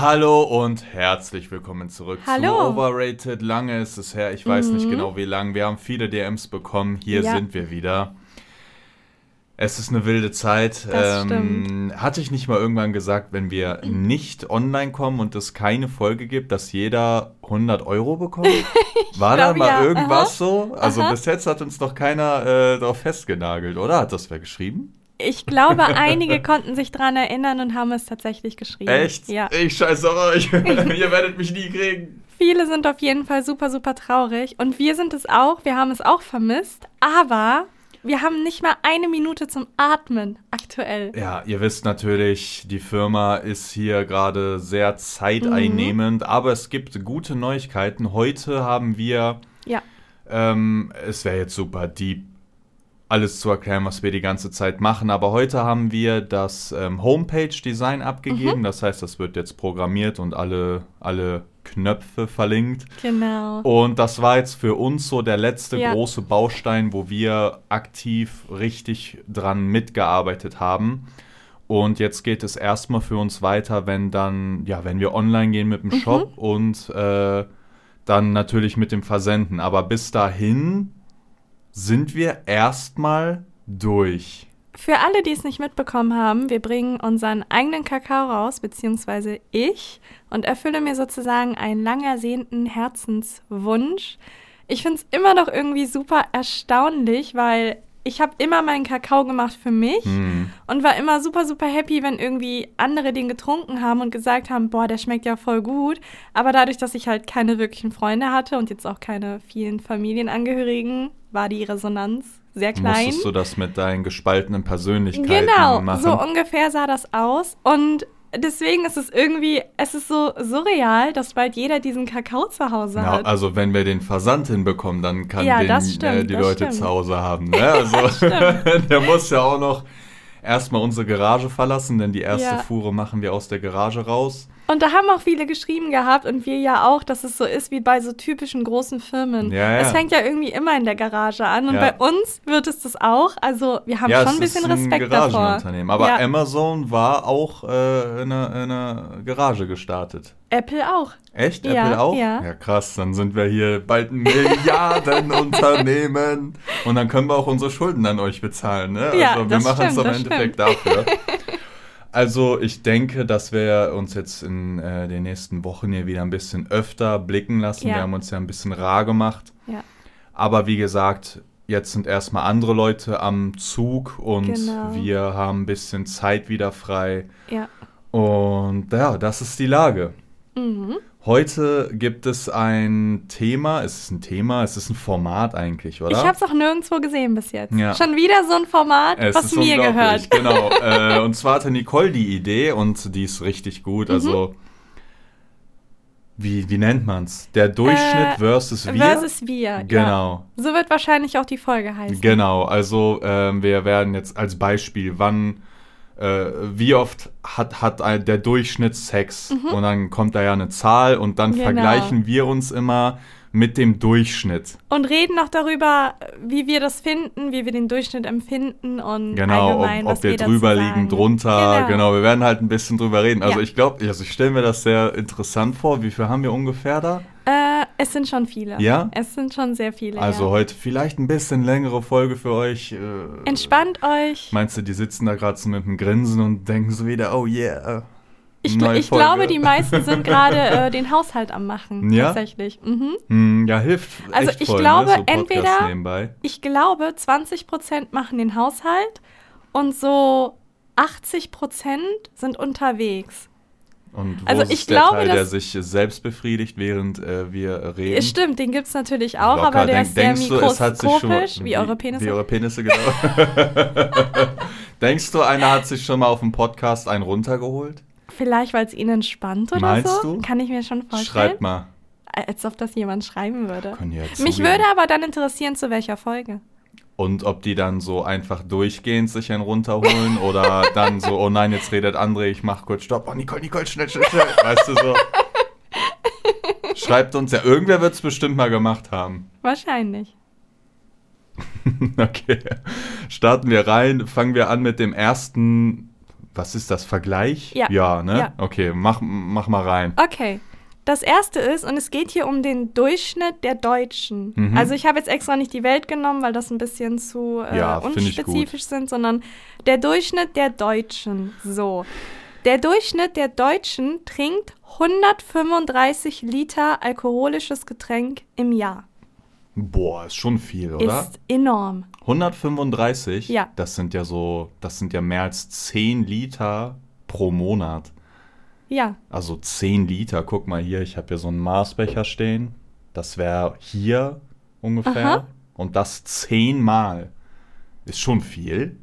Hallo und herzlich willkommen zurück Hallo. zu Overrated. Lange ist es her, ich weiß nicht genau wie lang. Wir haben viele DMs bekommen. Hier Ja. sind wir wieder. Es ist eine wilde Zeit. Das hatte ich nicht mal irgendwann gesagt, wenn wir nicht online kommen und es keine Folge gibt, dass jeder 100 Euro bekommt? War da mal ja. irgendwas so? Also Aha. bis jetzt hat uns noch keiner äh, darauf festgenagelt, oder? Hat das wer geschrieben? Ich glaube, einige konnten sich dran erinnern und haben es tatsächlich geschrieben. Echt? Ja. Ich scheiße euch. Ihr werdet mich nie kriegen. Viele sind auf jeden Fall super, super traurig. Und wir sind es auch. Wir haben es auch vermisst. Aber wir haben nicht mal eine Minute zum Atmen aktuell. Ja, ihr wisst natürlich, die Firma ist hier gerade sehr zeiteinnehmend, aber es gibt gute Neuigkeiten. Heute haben wir, Ja. ähm, es wäre jetzt super deep, alles zu erklären, was wir die ganze Zeit machen, aber heute haben wir das ähm, Homepage-Design abgegeben. Das heißt, das wird jetzt programmiert und alle, alle Knöpfe verlinkt. Genau. Und das war jetzt für uns so der letzte Ja. große Baustein, wo wir aktiv richtig dran mitgearbeitet haben. Und jetzt geht es erstmal für uns weiter, wenn dann, ja, wenn wir online gehen mit dem Mhm. Shop und äh, dann natürlich mit dem Versenden. Aber bis dahin sind wir erstmal durch. Für alle, die es nicht mitbekommen haben, wir bringen unseren eigenen Kakao raus, beziehungsweise ich, und erfülle mir sozusagen einen lang ersehnten Herzenswunsch. Ich finde es immer noch irgendwie super erstaunlich, weil ich habe immer meinen Kakao gemacht für mich Hm. und war immer super, super happy, wenn irgendwie andere den getrunken haben und gesagt haben, boah, der schmeckt ja voll gut. Aber dadurch, dass ich halt keine wirklichen Freunde hatte und jetzt auch keine vielen Familienangehörigen, war die Resonanz sehr klein. Musstest du das mit deinen gespaltenen Persönlichkeiten Genau, machen? so ungefähr sah das aus. Und deswegen ist es irgendwie, es ist so surreal, dass bald jeder diesen Kakao zu Hause Ja, hat. also wenn wir den Versand hinbekommen, dann kann Ja, den das stimmt, äh, die Leute stimmt. zu Hause haben. Ne? Also der muss ja auch noch erstmal unsere Garage verlassen, denn die erste Ja. Fuhre machen wir aus der Garage raus. Und da haben auch viele geschrieben gehabt und wir ja auch, dass es so ist wie bei so typischen großen Firmen. Ja, ja. Es fängt ja irgendwie immer in der Garage an und Ja. bei uns wird es das auch. Also wir haben schon ein bisschen ist ein Respekt davor. Garagenunternehmen. Aber ja, Amazon war auch äh, in, einer, in einer Garage gestartet. Apple auch. Echt? Ja, Apple auch? ja. ja, krass. Dann sind wir hier bald ein Milliardenunternehmen. Und dann können wir auch unsere Schulden an euch bezahlen. Ne? Ja, also wir machen es stimmt, im Endeffekt dafür. Also ich denke, dass wir uns jetzt in äh, den nächsten Wochen hier wieder ein bisschen öfter blicken lassen. Ja. Wir haben uns ja ein bisschen rar gemacht. Ja. Aber wie gesagt, jetzt sind erstmal andere Leute am Zug und Genau. wir haben ein bisschen Zeit wieder frei. Ja. Und ja, das ist die Lage. Mhm. Heute gibt es ein Thema, es ist ein Thema, es ist ein Format eigentlich, oder? Ich habe es auch nirgendwo gesehen bis jetzt. Ja. Schon wieder so ein Format, es was mir gehört. Genau. äh, und zwar hatte Nicole die Idee und die ist richtig gut. Mhm. Also, wie, wie nennt man's? Der Durchschnitt Äh, versus wir? Versus wir. Ja. Genau. So wird wahrscheinlich auch die Folge heißen. Genau, also ähm, wir werden jetzt als Beispiel, wann, äh, wie oft hat, hat ein, der Durchschnitt Sex? Und dann kommt da ja eine Zahl und dann Mhm. Genau. vergleichen wir uns immer mit dem Durchschnitt. Und reden noch darüber, wie wir das finden, wie wir den Durchschnitt empfinden und Genau, allgemein, ob, ob wir dazu drüber liegen, drunter, genau. Genau. wir werden halt ein bisschen drüber reden. Also Ja. ich glaube, also ich stelle mir das sehr interessant vor. Wie viel haben wir ungefähr da? Äh, es sind schon viele. Ja? Es sind schon sehr viele. Also ja. heute vielleicht ein bisschen längere Folge für euch. Äh, Entspannt euch. Meinst du, die sitzen da gerade so mit einem Grinsen und denken so wieder, oh yeah. Ich, gl- ich glaube, die meisten sind gerade äh, den Haushalt am machen. Ja? Tatsächlich. Mhm. Hm, ja, hilft. Also ich voll, glaube, ne? so entweder- Nebenbei. Ich glaube, 20% machen den Haushalt und so 80% sind unterwegs. Und wo Also ist ich der glaube, Teil, der sich selbst befriedigt, während äh, wir reden? Es Stimmt, den gibt es natürlich auch, Locker. aber der Denk- ist sehr denkst du, es hat sich schon- mikroskopisch, wie eure Penisse. Wie eure Penisse, genau. denkst du, einer hat sich schon mal auf dem Podcast einen runtergeholt? Vielleicht, weil es ihnen entspannt oder Meinst so. du? Kann ich mir schon vorstellen. Schreibt mal. Als ob das jemand schreiben würde. Mich würde aber dann interessieren, zu welcher Folge. Und ob die dann so einfach durchgehend sich einen runterholen oder dann so, oh nein, jetzt redet André, ich mach kurz Stopp. Oh, Nicole, Nicole, schnell, schnell, schnell. Weißt du so. Schreibt uns ja, irgendwer wird es bestimmt mal gemacht haben. Wahrscheinlich. Okay. Starten wir rein, fangen wir an mit dem ersten Was ist das? Vergleich? Ja. Ja, ne? Ja. Okay, mach, mach mal rein. Okay. Das erste ist, und es geht hier um den Durchschnitt der Deutschen. Mhm. Also ich habe jetzt extra nicht die Welt genommen, weil das ein bisschen zu äh, Ja, unspezifisch sind, sondern der Durchschnitt der Deutschen. So. Der Durchschnitt der Deutschen trinkt 135 Liter alkoholisches Getränk im Jahr. Boah, ist schon viel, oder? Ist enorm. 135? Ja. Das sind ja so, das sind ja mehr als 10 Liter pro Monat. Ja. Also 10 Liter, guck mal hier, ich habe hier so einen Maßbecher stehen. Das wäre hier ungefähr. Aha. Und das zehnmal. Ist schon viel.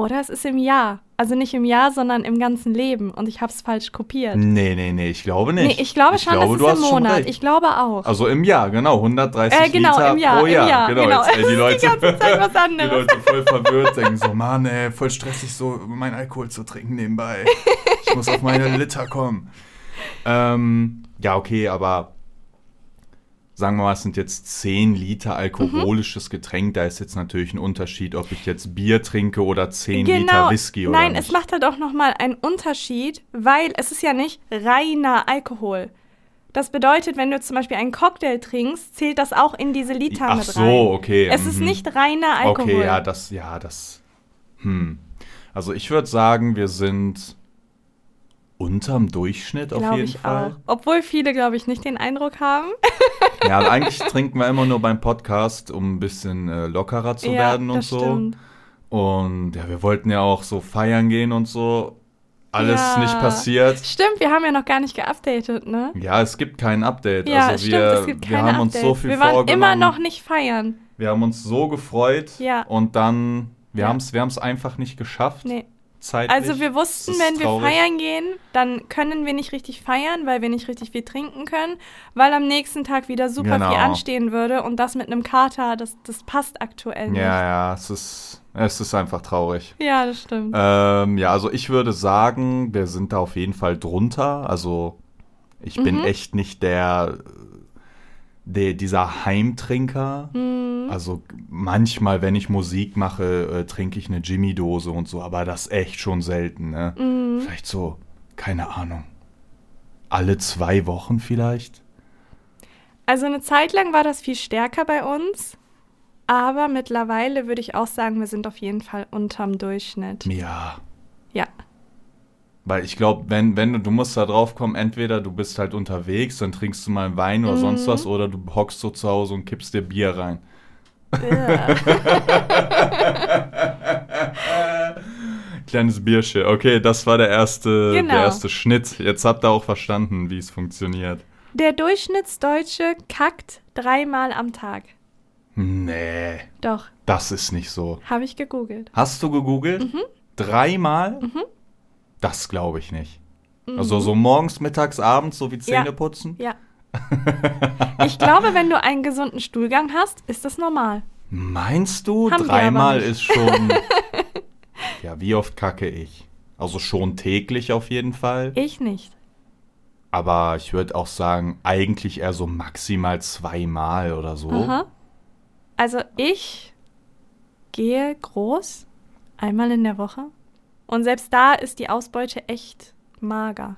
Oder es ist im Jahr. Also nicht im Jahr, sondern im ganzen Leben. Und ich habe es falsch kopiert. Nee, nee, nee, ich glaube nicht. Nee, ich glaube schon, glaube, du es hast ist im Monat. Ich glaube auch. Also im Jahr, genau, 130 Äh, genau, Liter im Jahr, pro im Jahr. Jahr, genau, genau. Jetzt, ey, die Die Leute, ganze Zeit was die anderes. Leute voll verwirrt denken so, Mann, ey, voll stressig so, meinen Alkohol zu trinken nebenbei. Ich muss auf meine Liter kommen. Ähm, ja, okay, aber sagen wir mal, es sind jetzt 10 Liter alkoholisches Getränk. Da ist jetzt natürlich ein Unterschied, ob ich jetzt Bier trinke oder 10 Liter Whisky oder Genau. Nein, nicht. es macht halt auch nochmal einen Unterschied, weil es ist ja nicht reiner Alkohol. Das bedeutet, wenn du zum Beispiel einen Cocktail trinkst, zählt das auch in diese Liter Ach mit so, rein. okay, Es ist mhm. nicht reiner Alkohol. Okay, ja, das, ja, das. Hm. Also ich würde sagen, wir sind unterm Durchschnitt auf Glaube jeden ich Fall. auch. Obwohl viele, glaube ich, nicht den Eindruck haben. Ja, eigentlich trinken wir immer nur beim Podcast, um ein bisschen äh, lockerer zu ja, werden und das so. Stimmt. Und ja, wir wollten ja auch so feiern gehen und so. Alles Ja. nicht passiert. Stimmt, wir haben ja noch gar nicht geupdatet, ne? Ja, es gibt kein Update. Ja, also stimmt, wir, es gibt wir keine haben uns Updates. so viel Wir waren immer noch nicht feiern. Wir haben uns so gefreut Ja. und dann, wir Ja. haben es wir einfach nicht geschafft. Nee. Zeitlich. Also wir wussten, wenn wir traurig. feiern gehen, dann können wir nicht richtig feiern, weil wir nicht richtig viel trinken können, weil am nächsten Tag wieder super Genau. viel anstehen würde und das mit einem Kater, das, das passt aktuell nicht. Ja, ja, es ist, es ist einfach traurig. Ja, das stimmt. Ähm, ja, also ich würde sagen, wir sind da auf jeden Fall drunter. Also ich bin Mhm. echt nicht der, der dieser Heimtrinker. Mhm. Also manchmal, wenn ich Musik mache, äh, trinke ich eine Jimmy-Dose und so, aber das echt schon selten. Ne? Mhm. Vielleicht so, keine Ahnung, alle zwei Wochen vielleicht. Also eine Zeit lang war das viel stärker bei uns, aber mittlerweile würde ich auch sagen, wir sind auf jeden Fall unterm Durchschnitt. Ja, Ja. Weil ich glaube, wenn, wenn du, du musst da drauf kommen, entweder du bist halt unterwegs, dann trinkst du mal einen Wein oder sonst Mhm. was, oder du hockst so zu Hause und kippst dir Bier rein. Ja. Kleines Bierchen. Okay, das war der erste, Genau. der erste Schnitt. Jetzt habt ihr auch verstanden, wie es funktioniert. Der Durchschnittsdeutsche kackt dreimal am Tag. Nee, Doch, das ist nicht so. habe ich gegoogelt. Hast du gegoogelt? Mhm. Dreimal? Das glaube ich nicht. Also so morgens, mittags, abends, so wie Mhm. Ja. Zähne putzen? Ja. ich glaube, wenn du einen gesunden Stuhlgang hast, ist das normal. Meinst du, Haben dreimal ist schon. ja, wie oft kacke ich? Also schon täglich auf jeden Fall. Ich nicht. Aber ich würde auch sagen, eigentlich eher so maximal zweimal oder so. Aha. Also ich gehe groß, einmal in der Woche. Und selbst da ist die Ausbeute echt mager.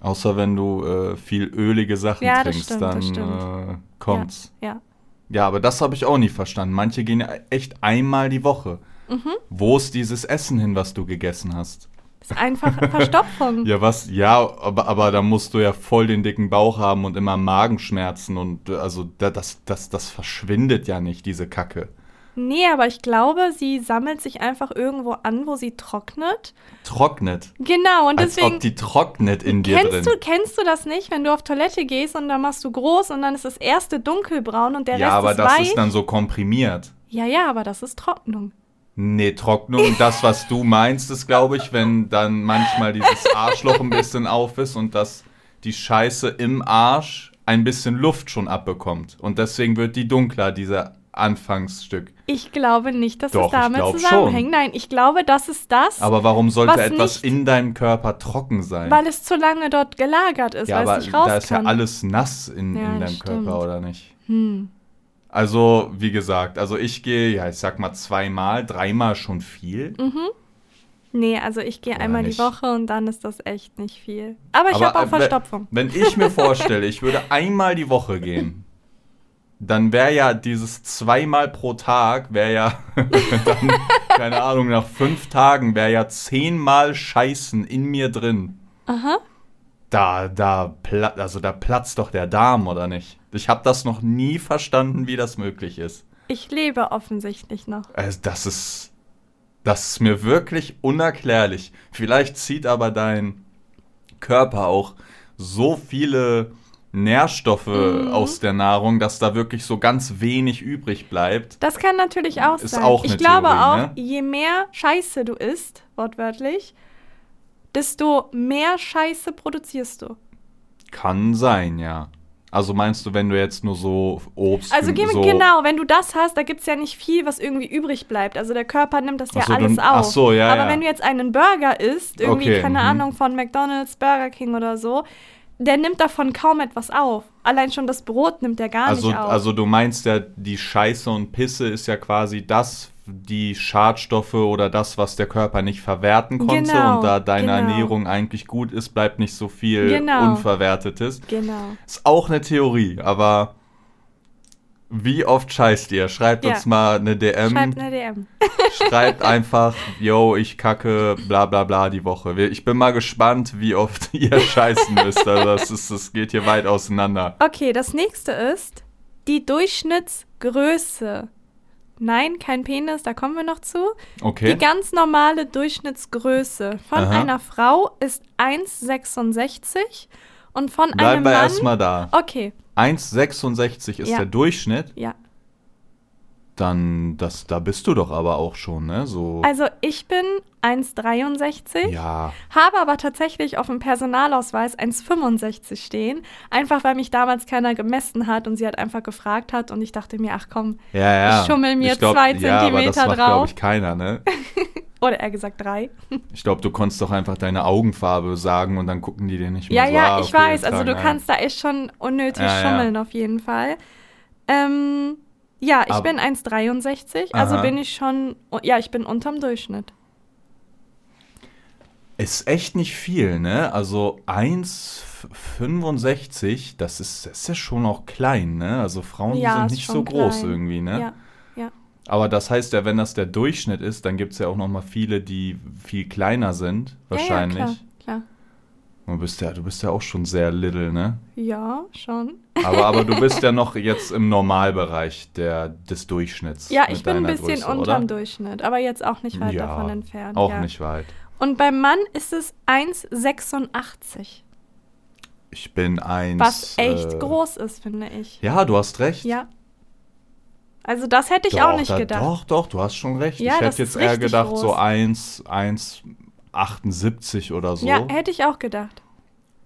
Außer wenn du äh, viel ölige Sachen Ja, das trinkst, stimmt, dann das äh, kommt's. Ja. Ja. aber das habe ich auch nie verstanden. Manche gehen ja echt einmal die Woche. Mhm. Wo ist dieses Essen hin, was du gegessen hast? Ist einfach Verstopfung. Ja, was? Ja, aber, aber da musst du ja voll den dicken Bauch haben und immer Magenschmerzen und äh, also da, das, das, das verschwindet ja nicht, diese Kacke. Nee, aber ich glaube, sie sammelt sich einfach irgendwo an, wo sie trocknet. Trocknet. Genau, und Als deswegen. ob die trocknet in dir drin. Kennst du, kennst du das nicht, wenn du auf Toilette gehst und dann machst du groß und dann ist das erste dunkelbraun und der ja, Rest aber ist das weich? ist dann so komprimiert. ja, ja, aber das ist Trocknung. Nee, Trocknung, das, was du meinst, ist, glaube ich, wenn dann manchmal dieses Arschloch ein bisschen auf ist und dass die Scheiße im Arsch ein bisschen Luft schon abbekommt. Und deswegen wird die dunkler, dieser Anfangsstück. Ich glaube nicht, dass Doch, es damit zusammenhängt. Nein, ich glaube, das ist das, Aber warum sollte Was etwas in deinem Körper trocken sein? weil es zu lange dort gelagert ist, ja, weil aber es nicht raus da ist kann. ja alles nass in, Ja, in deinem stimmt. Körper, oder nicht? hm. Also, wie gesagt, also ich gehe, ja, ich sag mal zweimal, dreimal schon viel. Mhm. Nee, also ich gehe einmal nicht? die Woche und dann ist das echt nicht viel. Aber ich habe auch äh, Verstopfung. Wenn ich mir vorstelle, ich würde einmal die Woche gehen, dann wäre ja dieses zweimal pro Tag, wäre ja, dann, keine Ahnung, nach fünf Tagen wäre ja zehnmal Scheißen in mir drin. Aha. Da, da, also da platzt doch der Darm, oder nicht? Ich habe das noch nie verstanden, wie das möglich ist. Ich lebe offensichtlich noch. Also das ist, das ist mir wirklich unerklärlich. Vielleicht zieht aber dein Körper auch so viele Nährstoffe Mhm. aus der Nahrung, dass da wirklich so ganz wenig übrig bleibt. Das kann natürlich auch Ist sein. auch ich glaube Theorie, auch, ne? je mehr Scheiße du isst, wortwörtlich, desto mehr Scheiße produzierst du. Kann sein, ja. Also meinst du, wenn du jetzt nur so Obst Also so genau, wenn du das hast, da gibt es ja nicht viel, was irgendwie übrig bleibt. Also der Körper nimmt das ja so, alles du- auf. ach so, ja, Aber ja. wenn du jetzt einen Burger isst, irgendwie, Okay, keine mhm. Ahnung, von McDonalds, Burger King oder so, der nimmt davon kaum etwas auf. Allein schon das Brot nimmt der gar Also, nicht auf. also du meinst ja, die Scheiße und Pisse ist ja quasi das, die Schadstoffe oder das, was der Körper nicht verwerten konnte. Genau, und da deine genau. Ernährung eigentlich gut ist, bleibt nicht so viel Genau. Unverwertetes. genau. Ist auch eine Theorie, aber wie oft scheißt ihr? Schreibt Ja. uns mal eine DM. Schreibt eine DM. Schreibt einfach, yo, ich kacke, bla bla bla die Woche. Wir- Ich bin mal gespannt, wie oft ihr scheißen müsst. Also das, ist, das geht hier weit auseinander. Okay, das nächste ist die Durchschnittsgröße. Nein, kein Penis, da kommen wir noch zu. Okay. Die ganz normale Durchschnittsgröße von Aha. einer Frau ist 1,66 und von Bleiben einem wir Mann. erstmal da. Okay, 1,66 ist Ja. der Durchschnitt. ja. Dann, das, da bist du doch aber auch schon, ne? So. Also ich bin 1,63, ja. habe aber tatsächlich auf dem Personalausweis 1,65 stehen. Einfach weil mich damals keiner gemessen hat und sie hat einfach gefragt hat und ich dachte mir, ach komm, Ja, ja. Ich schummel mir glaub, zwei ja, aber das Zentimeter macht, glaube drauf. ich, keiner, ne? oder eher gesagt drei. Ich glaube, du konntest doch einfach deine Augenfarbe sagen und dann gucken die dir nicht mehr Ja, so, ja, ah, ich okay, weiß. Also du tragen kannst da echt schon unnötig Ja, ja. schummeln auf jeden Fall. Ähm, ja, ich Aber- bin 1,63, also Aha. bin ich schon, ja, ich bin unterm Durchschnitt. Ist echt nicht viel, ne? Also 1,65, das ist, das ist ja schon auch klein, ne? Also Frauen Ja, sind nicht so groß klein. irgendwie, ne? Ja, ja. Aber das heißt ja, wenn das der Durchschnitt ist, dann gibt es ja auch noch mal viele, die viel kleiner sind, wahrscheinlich. Ja, ja, klar, klar. Du bist ja, du bist ja auch schon sehr little, ne? Ja, schon. Aber, aber du bist ja noch jetzt im Normalbereich der, des Durchschnitts. Ja, ich bin ein bisschen Größe, unterm oder? Durchschnitt, aber jetzt auch nicht weit Ja, davon entfernt. Auch ja. nicht weit. Und beim Mann ist es 1,86, Ich bin eins. was echt äh, groß ist, finde ich. Ja, du hast recht. Ja. Also das hätte ich doch, auch nicht da, gedacht. Doch, doch, du hast schon recht. Ja, ich hätte jetzt eher gedacht, so groß. 1, 1,78 oder so. Ja, hätte ich auch gedacht.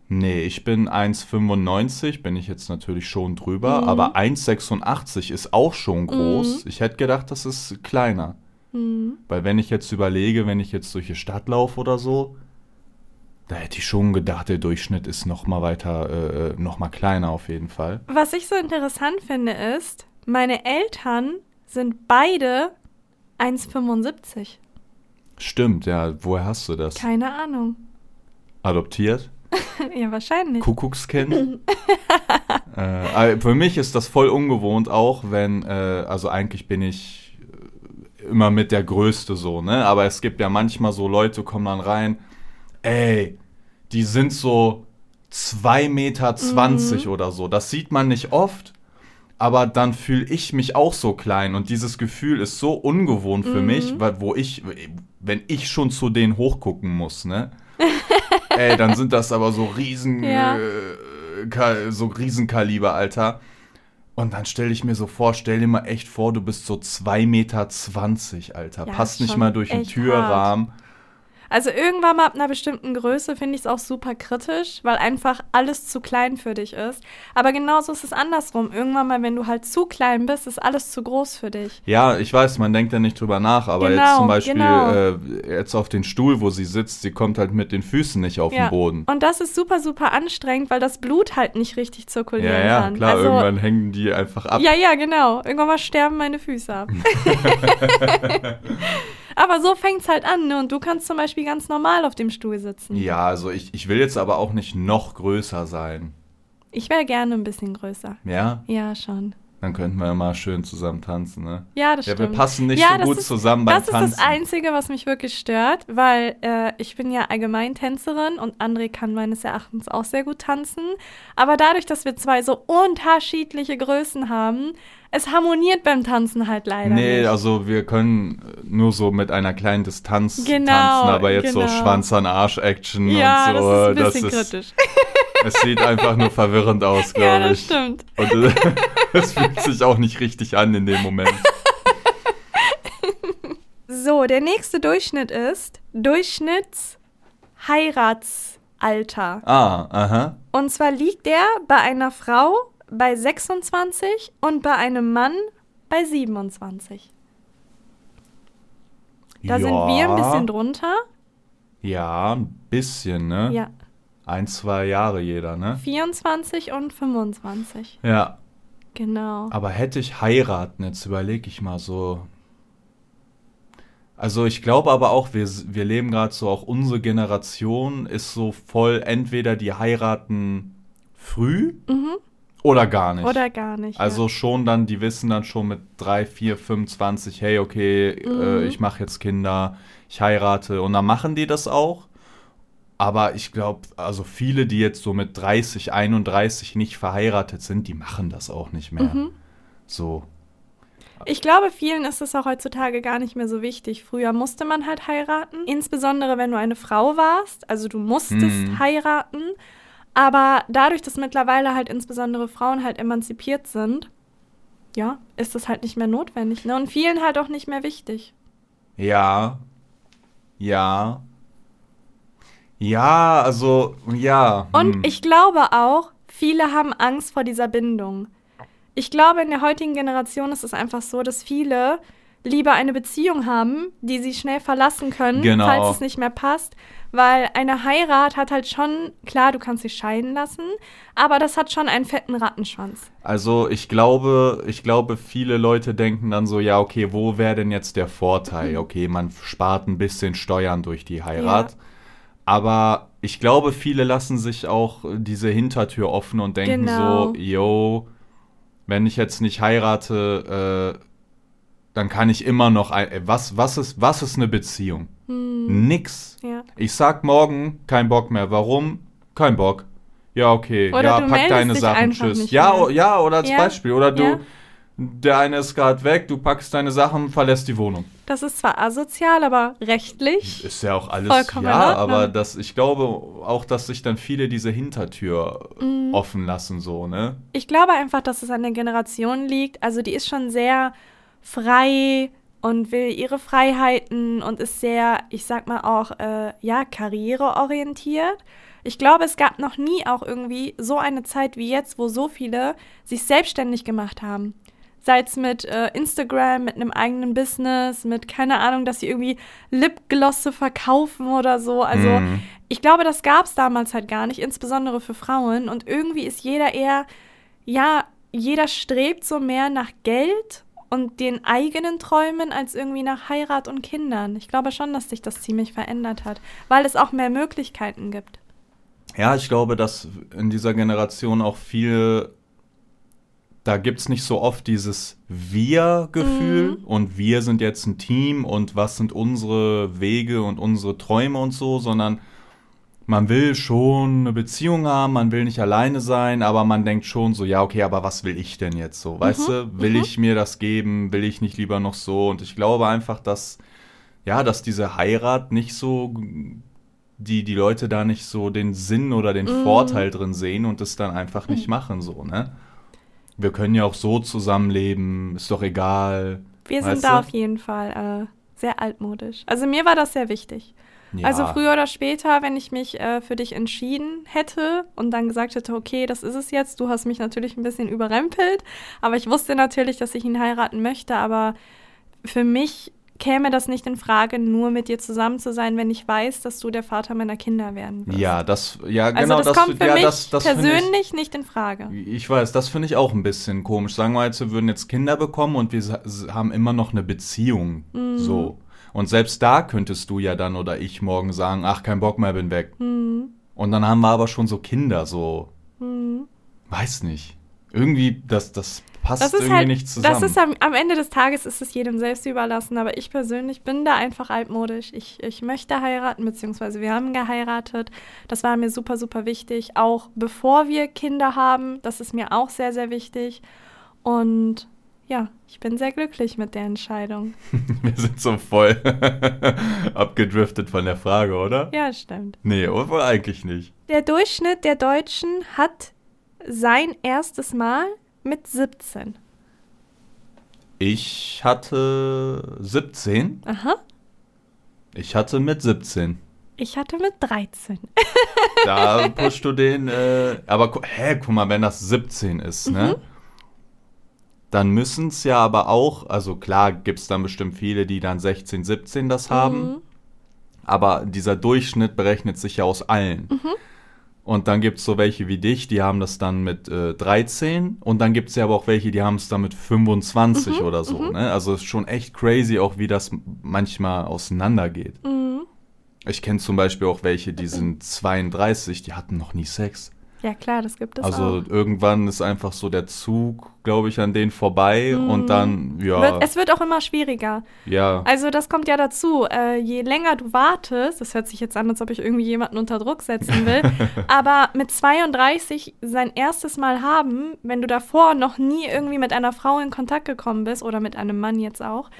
Nee, ich bin 1,95, bin ich jetzt natürlich schon drüber, Mhm. aber 1,86 ist auch schon groß. Ich hätte gedacht, das ist kleiner. Mhm. Weil wenn ich jetzt überlege, wenn ich jetzt durch die Stadt laufe oder so, da hätte ich schon gedacht, der Durchschnitt ist noch mal weiter, äh, äh, noch mal kleiner auf jeden Fall. Was ich so interessant finde, ist, meine Eltern sind beide 1,75. Stimmt, ja. Woher hast du das? Keine Ahnung. Adoptiert? ja, wahrscheinlich. Kuckuckskind. äh, für mich ist das voll ungewohnt auch, wenn, äh, also eigentlich bin ich äh, immer mit der Größte so, ne? Aber es gibt ja manchmal so Leute, kommen dann rein, ey, die sind so 2,20 Meter Mhm. oder so. Das sieht man nicht oft. Aber dann fühle ich mich auch so klein und dieses Gefühl ist so ungewohnt für Mhm. mich, weil wo ich, wenn ich schon zu denen hochgucken muss, ne? Ey, dann sind das aber so riesen, Ja. äh, so Riesenkaliber, Alter. Und dann stelle ich mir so vor, stell dir mal echt vor, du bist so 2,20 Meter, Alter. Ja, Passt nicht mal durch den Türrahmen. Also irgendwann mal ab einer bestimmten Größe finde ich es auch super kritisch, weil einfach alles zu klein für dich ist. Aber genauso ist es andersrum. Irgendwann mal, wenn du halt zu klein bist, ist alles zu groß für dich. Ja, ich weiß, man denkt ja nicht drüber nach, aber jetzt Genau, zum Beispiel genau. äh, jetzt auf den Stuhl, wo sie sitzt, sie kommt halt mit den Füßen nicht auf Ja. den Boden. Und das ist super, super anstrengend, weil das Blut halt nicht richtig zirkulieren Ja, ja, kann. klar, also, irgendwann hängen die einfach ab. Ja, ja, genau. Irgendwann mal sterben meine Füße ab. Aber so fängt's halt an, ne? Und du kannst zum Beispiel ganz normal auf dem Stuhl sitzen. Ja, also ich, ich will jetzt aber auch nicht noch größer sein. Ich wäre gerne ein bisschen größer. Ja? Ja, schon. Dann könnten wir mal schön zusammen tanzen, ne? Ja, das Ja, stimmt. wir passen nicht Ja, so das gut ist- zusammen beim Das ist Tanzen. das Einzige, was mich wirklich stört, weil äh, ich bin ja allgemein Tänzerin und André kann meines Erachtens auch sehr gut tanzen. Aber dadurch, dass wir zwei so unterschiedliche Größen haben, es harmoniert beim Tanzen halt leider Nee, nicht. also wir können nur so mit einer kleinen Distanz Genau, tanzen, aber jetzt so genau. Schwanz an Arsch Action ja, und so. das ist ein bisschen ist, kritisch. Es sieht einfach nur verwirrend aus, Ja, glaube das ich. stimmt. Und es fühlt sich auch nicht richtig an in dem Moment. So, der nächste Durchschnitt ist Durchschnittsheiratalter. Ah, aha. Und zwar liegt der bei einer Frau bei 26 und bei einem Mann bei 27. Da sind wir ein bisschen drunter. Ja, ein bisschen, ne? Ja, Ein, zwei Jahre jeder, ne? 24 und 25. Ja. Genau. Aber hätte ich heiraten, jetzt überlege ich mal so. Also ich glaube aber auch, wir, wir leben gerade so, auch unsere Generation ist so voll, entweder die heiraten früh Mhm. Oder gar nicht. Oder gar nicht. Also schon dann, die wissen dann schon mit 3, 4, 25, hey, okay, äh, Mhm. ich mache jetzt Kinder, ich heirate und dann machen die das auch. Aber ich glaube, also viele, die jetzt so mit 30, 31 nicht verheiratet sind, die machen das auch nicht mehr. Mhm. So. ja. Ich glaube, vielen ist es auch heutzutage gar nicht mehr so wichtig. Früher musste man halt heiraten. Insbesondere, wenn du eine Frau warst. Also du musstest Mhm. heiraten. Aber dadurch, dass mittlerweile halt insbesondere Frauen halt emanzipiert sind, ja, ist das halt nicht mehr notwendig. Ne? Und vielen halt auch nicht mehr wichtig. Ja. Ja. Ja, also, ja. Und hm. ich glaube auch, viele haben Angst vor dieser Bindung. Ich glaube, in der heutigen Generation ist es einfach so, dass viele lieber eine Beziehung haben, die sie schnell verlassen können, Genau. falls es nicht mehr passt. Weil eine Heirat hat halt schon, klar, du kannst dich scheiden lassen, aber das hat schon einen fetten Rattenschwanz. Also ich glaube, ich glaube, viele Leute denken dann so, ja, okay, wo wäre denn jetzt der Vorteil? Okay, man spart ein bisschen Steuern durch die Heirat. Ja. Aber ich glaube, viele lassen sich auch diese Hintertür offen und denken Genau. so, yo, wenn ich jetzt nicht heirate, äh, dann kann ich immer noch ein, äh, was, was ist, was ist eine Beziehung? Nix. Hm, Ja. Ich sag morgen, kein Bock mehr. Warum? Kein Bock. Ja, okay. Oder ja, pack deine Sachen, tschüss. Ja, mehr. o- ja, oder als Ja, Beispiel. Oder du, ja. der eine ist gerade weg, du packst deine Sachen, verlässt die Wohnung. Das ist zwar asozial, aber rechtlich. Ist ja auch alles, Vollkommen ja, aber das, ich glaube auch, dass sich dann viele diese Hintertür Mhm. offen lassen, so, ne? Ich glaube einfach, dass es an der Generation liegt. Also die ist schon sehr frei und will ihre Freiheiten und ist sehr, ich sag mal auch, äh, ja, karriereorientiert. Ich glaube, es gab noch nie auch irgendwie so eine Zeit wie jetzt, wo so viele sich selbstständig gemacht haben. Sei es mit äh, Instagram, mit einem eigenen Business, mit keine Ahnung, dass sie irgendwie Lipglosse verkaufen oder so. Also Mhm. ich glaube, das gab es damals halt gar nicht, insbesondere für Frauen. Und irgendwie ist jeder eher, ja, jeder strebt so mehr nach Geld und den eigenen Träumen als irgendwie nach Heirat und Kindern. Ich glaube schon, dass sich das ziemlich verändert hat, weil es auch mehr Möglichkeiten gibt. Ja, ich glaube, dass in dieser Generation auch viel, da gibt es nicht so oft dieses Wir-Gefühl Mhm. und wir sind jetzt ein Team und was sind unsere Wege und unsere Träume und so, sondern man will schon eine Beziehung haben, man will nicht alleine sein, aber man denkt schon so, ja, okay, aber was will ich denn jetzt so? Weißt du, will mhm. ich mir das geben, will ich nicht lieber noch so? Und ich glaube einfach, dass, ja, dass diese Heirat nicht so die, die Leute da nicht so den Sinn oder den Mhm. Vorteil drin sehen und es dann einfach nicht machen, so, ne? Wir können ja auch so zusammenleben, ist doch egal. Wir sind da du? auf jeden Fall äh, sehr altmodisch. Also mir war das sehr wichtig. Ja. Also früher oder später, wenn ich mich äh, für dich entschieden hätte und dann gesagt hätte, okay, das ist es jetzt, du hast mich natürlich ein bisschen überrempelt, aber ich wusste natürlich, dass ich ihn heiraten möchte, aber für mich käme das nicht in Frage, nur mit dir zusammen zu sein, wenn ich weiß, dass du der Vater meiner Kinder werden wirst. Ja, das, ja, also genau, das, kommt für ja, mich das, das persönlich nicht in Frage. Ich, ich weiß, das finde ich auch ein bisschen komisch. Sagen wir jetzt, wir würden jetzt Kinder bekommen und wir haben immer noch eine Beziehung, Mhm. so. Und selbst da könntest du ja dann oder ich morgen sagen, ach, kein Bock mehr, bin weg. Mhm. Und dann haben wir aber schon so Kinder, so, Mhm. weiß nicht. Irgendwie, das, das passt Das ist irgendwie halt, nicht zusammen. das ist am, am Ende des Tages ist es jedem selbst überlassen, aber ich persönlich bin da einfach altmodisch. Ich, ich möchte heiraten, beziehungsweise wir haben geheiratet. Das war mir super, super wichtig. Auch bevor wir Kinder haben, das ist mir auch sehr, sehr wichtig. Und ja, ich bin sehr glücklich mit der Entscheidung. wir sind so voll abgedriftet von der Frage, oder? Ja, stimmt. Nee, wohl eigentlich nicht. Der Durchschnitt der Deutschen hat sein erstes Mal mit 17. Ich hatte 17. Aha. Ich hatte mit 17. Ich hatte mit 13. Da pushst du den, äh, aber hä, guck mal, wenn das 17 ist, ne? Dann müssen es ja aber auch, also klar gibt es dann bestimmt viele, die dann 16, 17 das haben, Mhm. aber dieser Durchschnitt berechnet sich ja aus allen. Und dann gibt es so welche wie dich, die haben das dann mit äh, 13 und dann gibt es ja aber auch welche, die haben es dann mit 25 Mhm, oder so. Ne? Also es ist schon echt crazy, auch wie das manchmal auseinandergeht. Mhm. Ich kenne zum Beispiel auch welche, die sind 32, die hatten noch nie Sex. Ja, klar, das gibt es also auch. irgendwann ist einfach so der Zug, glaube ich, an denen vorbei und dann, ja, Mhm. Wird, es wird auch immer schwieriger. ja, Also das kommt ja dazu. Äh, je länger du wartest, das hört sich jetzt an, als ob ich irgendwie jemanden unter Druck setzen will, aber mit 32 sein erstes Mal haben, wenn du davor noch nie irgendwie mit einer Frau in Kontakt gekommen bist oder mit einem Mann jetzt auch,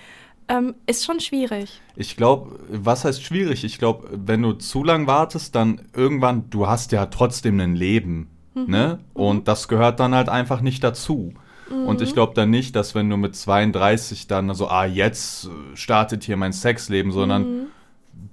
ähm, ist schon schwierig. Ich glaube, was heißt schwierig? Ich glaube, wenn du zu lang wartest, dann irgendwann, du hast ja trotzdem ein Leben, Mhm. ne? Und das gehört dann halt einfach nicht dazu. Und ich glaube dann nicht, dass wenn du mit 32 dann so, ah, jetzt startet hier mein Sexleben, sondern Mhm.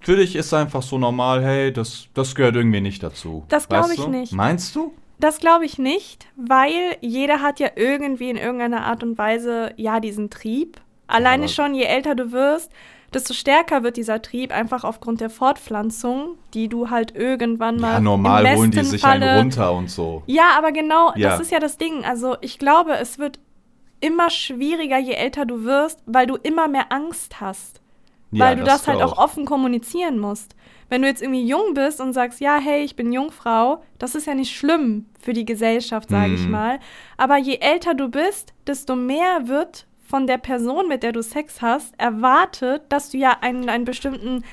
für dich ist einfach so normal, hey, das, das gehört irgendwie nicht dazu. Das glaub Weißt ich du? nicht. Meinst du? Das glaube ich nicht, weil jeder hat ja irgendwie in irgendeiner Art und Weise ja diesen Trieb. Alleine aber- schon, je älter du wirst, desto stärker wird dieser Trieb einfach aufgrund der Fortpflanzung, die du halt irgendwann mal Ja, normal im holen die sich Falle, einen runter und so. Ja, aber genau, Ja. das ist ja das Ding. Also ich glaube, es wird immer schwieriger, je älter du wirst, weil du immer mehr Angst hast. Ja, weil du das, halt glaub auch offen kommunizieren musst. Wenn du jetzt irgendwie jung bist und sagst, ja, hey, ich bin Jungfrau, das ist ja nicht schlimm für die Gesellschaft, sage ich Mhm. mal. Aber je älter du bist, desto mehr wird von der Person, mit der du Sex hast, erwartet, dass du ja einen, einen bestimmten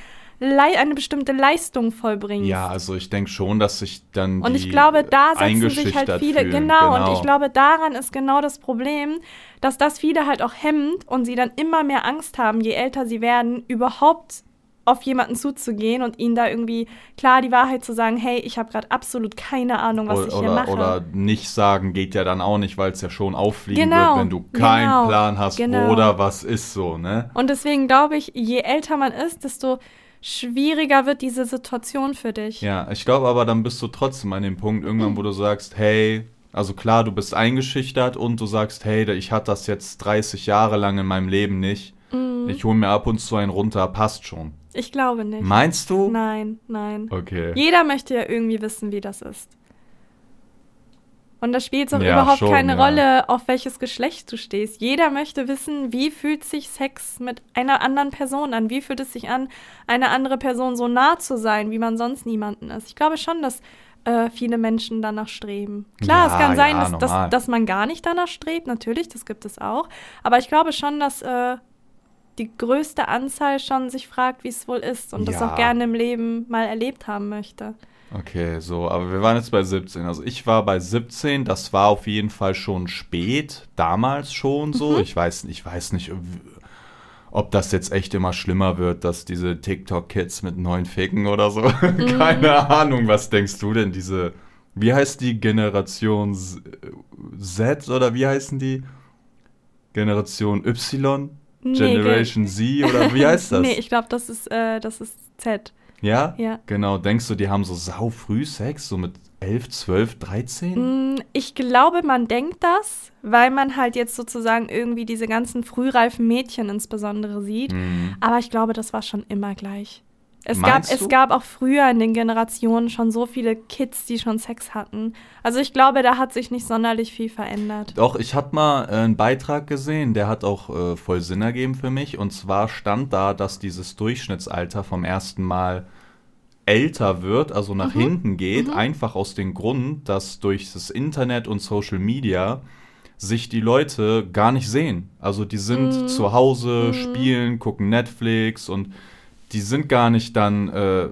eine bestimmte Leistung vollbringst. Ja, also ich denke schon, dass sich dann Und ich glaube, da setzen sich halt viele, fühlen. genau, und ich glaube, daran ist genau das Problem, dass das viele halt auch hemmt und sie dann immer mehr Angst haben, je älter sie werden, überhaupt auf jemanden zuzugehen und ihnen da irgendwie klar die Wahrheit zu sagen, hey, ich habe gerade absolut keine Ahnung, was oder, ich hier oder, mache. oder nicht sagen geht ja dann auch nicht, weil es ja schon auffliegen Genau, wird, wenn du keinen genau, Plan hast, genau. oder was ist so, ne? und deswegen glaube ich, je älter man ist, desto schwieriger wird diese Situation für dich. Ja, ich glaube aber, dann bist du trotzdem an dem Punkt irgendwann, wo du sagst, hey, also klar, du bist eingeschüchtert und du sagst, hey, ich hatte das jetzt 30 Jahre lang in meinem Leben nicht. Mhm. Ich hole mir ab und zu einen runter, passt schon. Ich glaube nicht. Meinst du? Nein, nein. Okay. Jeder möchte ja irgendwie wissen, wie das ist. Und da spielt es auch Ja, überhaupt schon, keine ja. Rolle, auf welches Geschlecht du stehst. Jeder möchte wissen, wie fühlt sich Sex mit einer anderen Person an? Wie fühlt es sich an, eine andere Person so nah zu sein, wie man sonst niemanden ist? Ich glaube schon, dass äh, viele Menschen danach streben. Klar, Ja, es kann sein, dass, dass, dass man gar nicht danach strebt. Natürlich, das gibt es auch. Aber ich glaube schon, dass äh, die größte Anzahl schon sich fragt, wie es wohl ist und das Ja. auch gerne im Leben mal erlebt haben möchte. Okay, so, aber wir waren jetzt bei 17. Also ich war bei 17, das war auf jeden Fall schon spät, damals schon so. Mhm. Ich weiß, ich weiß nicht, ob das jetzt echt immer schlimmer wird, dass diese TikTok-Kids mit neuen Ficken oder so. Mhm. Keine Ahnung, was denkst du denn, diese, wie heißt die Generation Z oder wie heißen die? Generation Y? Nee, Generation Z oder wie heißt das? nee, ich glaube, das ist, äh, das ist Z. ja? Ja. Genau, denkst du, die haben so sau früh Sex, so mit 11, 12, 13? Mm, Ich glaube, man denkt das, weil man halt jetzt sozusagen irgendwie diese ganzen frühreifen Mädchen insbesondere sieht. Mhm. Aber ich glaube, das war schon immer gleich. Es gab, Meinst es du? gab auch früher in den Generationen schon so viele Kids, die schon Sex hatten. Also ich glaube, da hat sich nicht sonderlich viel verändert. Doch, ich hatte mal äh, einen Beitrag gesehen, der hat auch äh, voll Sinn ergeben für mich. Und zwar stand da, dass dieses Durchschnittsalter vom ersten Mal älter wird, also nach Mhm. hinten geht, einfach aus dem Grund, dass durch das Internet und Social Media sich die Leute gar nicht sehen. Also die sind Mhm. zu Hause, spielen, gucken Netflix und die sind gar nicht dann äh,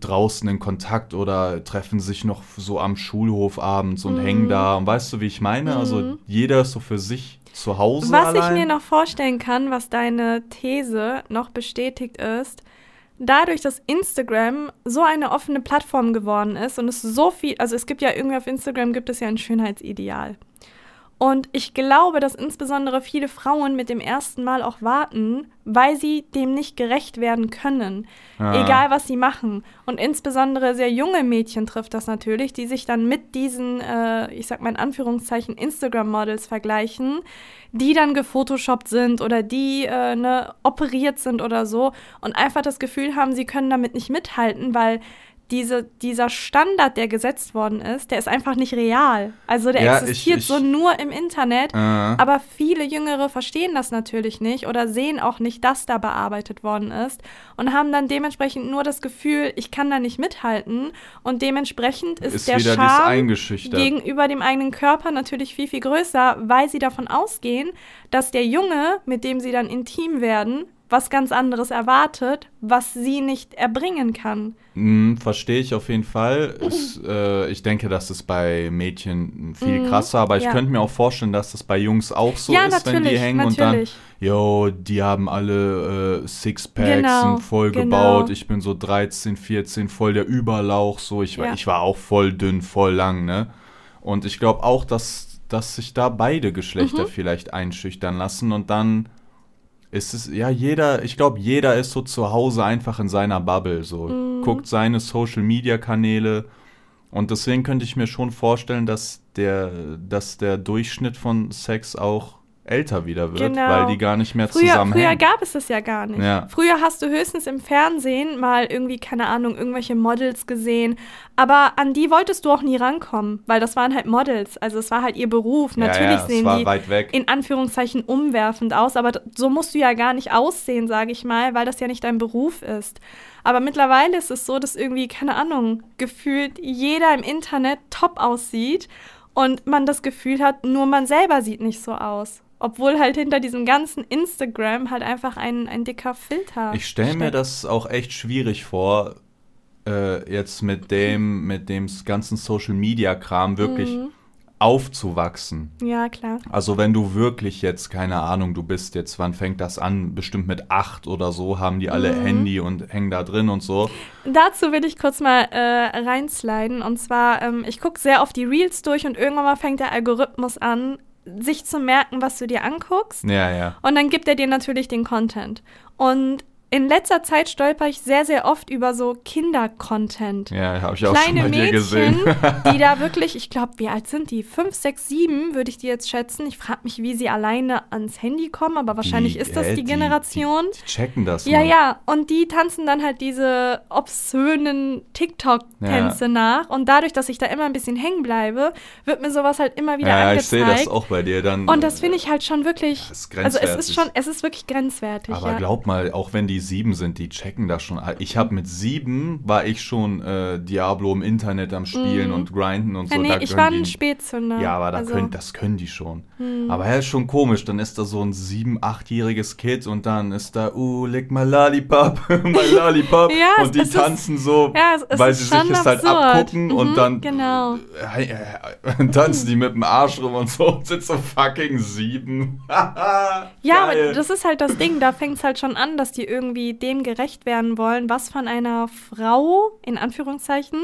draußen in Kontakt oder treffen sich noch so am Schulhof abends und Mhm. hängen da. Und weißt du, wie ich meine? Also jeder ist so für sich zu Hause Was allein. ich mir noch vorstellen kann, was deine These noch bestätigt ist, dadurch, dass Instagram so eine offene Plattform geworden ist und es so viel, also es gibt ja irgendwie auf Instagram gibt es ja ein Schönheitsideal. Und ich glaube, dass insbesondere viele Frauen mit dem ersten Mal auch warten, weil sie dem nicht gerecht werden können. Ja. Egal, was sie machen. Und insbesondere sehr junge Mädchen trifft das natürlich, die sich dann mit diesen, äh, ich sag mal in Anführungszeichen, Instagram-Models vergleichen, die dann gefotoshoppt sind oder die äh, ne, operiert sind oder so und einfach das Gefühl haben, sie können damit nicht mithalten, weil diese, dieser Standard, der gesetzt worden ist, der ist einfach nicht real. Also der Ja, ich- existiert ich- so nur im Internet. Äh. Aber viele Jüngere verstehen das natürlich nicht oder sehen auch nicht, dass da bearbeitet worden ist und haben dann dementsprechend nur das Gefühl, ich kann da nicht mithalten und dementsprechend ist, ist der eingeschüchtert. gegenüber dem eigenen Körper natürlich viel, viel größer, weil sie davon ausgehen, dass der Junge, mit dem sie dann intim werden, was ganz anderes erwartet, was sie nicht erbringen kann. Mm, Verstehe ich auf jeden Fall. Ist, äh, ich denke, das ist bei Mädchen viel krasser, aber ich ja. könnte mir auch vorstellen, dass das bei Jungs auch so Ja, ist, wenn die natürlich, hängen und dann, natürlich. yo, die haben alle äh, Sixpacks, Genau, sind voll genau. gebaut, ich bin so 13, 14, voll der Überlauch, so, ich, war Ja. ich war auch voll dünn, voll lang, ne? Und ich glaube auch, dass, dass sich da beide Geschlechter Mhm. vielleicht einschüchtern lassen und dann ist es, ja, jeder, ich glaube, jeder ist so zu Hause einfach in seiner Bubble, so Mhm. guckt seine Social Media Kanäle und deswegen könnte ich mir schon vorstellen, dass der, dass der Durchschnitt von Sex auch älter wieder wird, Genau. weil die gar nicht mehr Früher, früher zusammenhängen. gab es das ja gar nicht. Ja. Früher hast du höchstens im Fernsehen mal irgendwie, keine Ahnung, irgendwelche Models gesehen. Aber an die wolltest du auch nie rankommen, weil das waren halt Models. Also es war halt ihr Beruf. Ja, Natürlich ja, sehen die in Anführungszeichen umwerfend aus, aber so musst du ja gar nicht aussehen, sage ich mal, weil das ja nicht dein Beruf ist. Aber mittlerweile ist es so, dass irgendwie, keine Ahnung, gefühlt jeder im Internet top aussieht und man das Gefühl hat, nur man selber sieht nicht so aus. Obwohl halt hinter diesem ganzen Instagram halt einfach ein, ein dicker Filter. Ich stelle mir das auch echt schwierig vor, äh, jetzt mit dem, mit dem ganzen Social Media Kram wirklich Mhm. aufzuwachsen. Ja, klar. Also wenn du wirklich jetzt, keine Ahnung, du bist jetzt, wann fängt das an? Bestimmt mit acht oder so, haben die alle Mhm. Handy und hängen da drin und so. Dazu will ich kurz mal äh, reinsliden. Und zwar, ähm, ich gucke sehr oft die Reels durch und irgendwann mal fängt der Algorithmus an, sich zu merken, was du dir anguckst. Ja, ja. Und dann gibt er dir natürlich den Content. Und in letzter Zeit stolper ich sehr, sehr oft über so Kinder-Content. Ja, habe ich auch schon Kleine dir gesehen. Mädchen, die da wirklich, ich glaube, wie alt sind die? Fünf, sechs, sieben, würde ich die jetzt schätzen. Ich frage mich, wie sie alleine ans Handy kommen, aber wahrscheinlich Die, ist das hä, die Generation. Die, die checken das. Ja, Mann. ja, und die tanzen dann halt diese obszönen TikTok-Tänze nach. Und dadurch, dass ich da immer ein bisschen hängen bleibe, wird mir sowas halt immer wieder Ja, ja, ich angezeigt. sehe das auch bei dir dann. Und das finde ich halt schon wirklich. Ist also es ist schon, es ist wirklich grenzwertig. Aber ja. glaub mal, auch wenn die sieben sind, die checken das schon. Ich habe mit sieben, war ich schon äh, Diablo im Internet am Spielen und grinden und ja, so. nee, da ich war die- ein Spätzünder. Ja, aber da also, können, das können die schon. Aber ja, ist schon komisch. Dann ist da so ein sieben-, achtjähriges Kind und dann ist da, uh, lick my lollipop, my lollipop. Ja, und die es ist- tanzen so, Ja, es- es weil sie sich es halt abgucken Mhm, und dann genau. äh, äh, tanzen die mit dem Arsch rum und so und sind so fucking sieben. Ja, aber Geil. das ist halt das Ding, da fängt es halt schon an, dass die irgendwie dem gerecht werden wollen, was von einer Frau, in Anführungszeichen,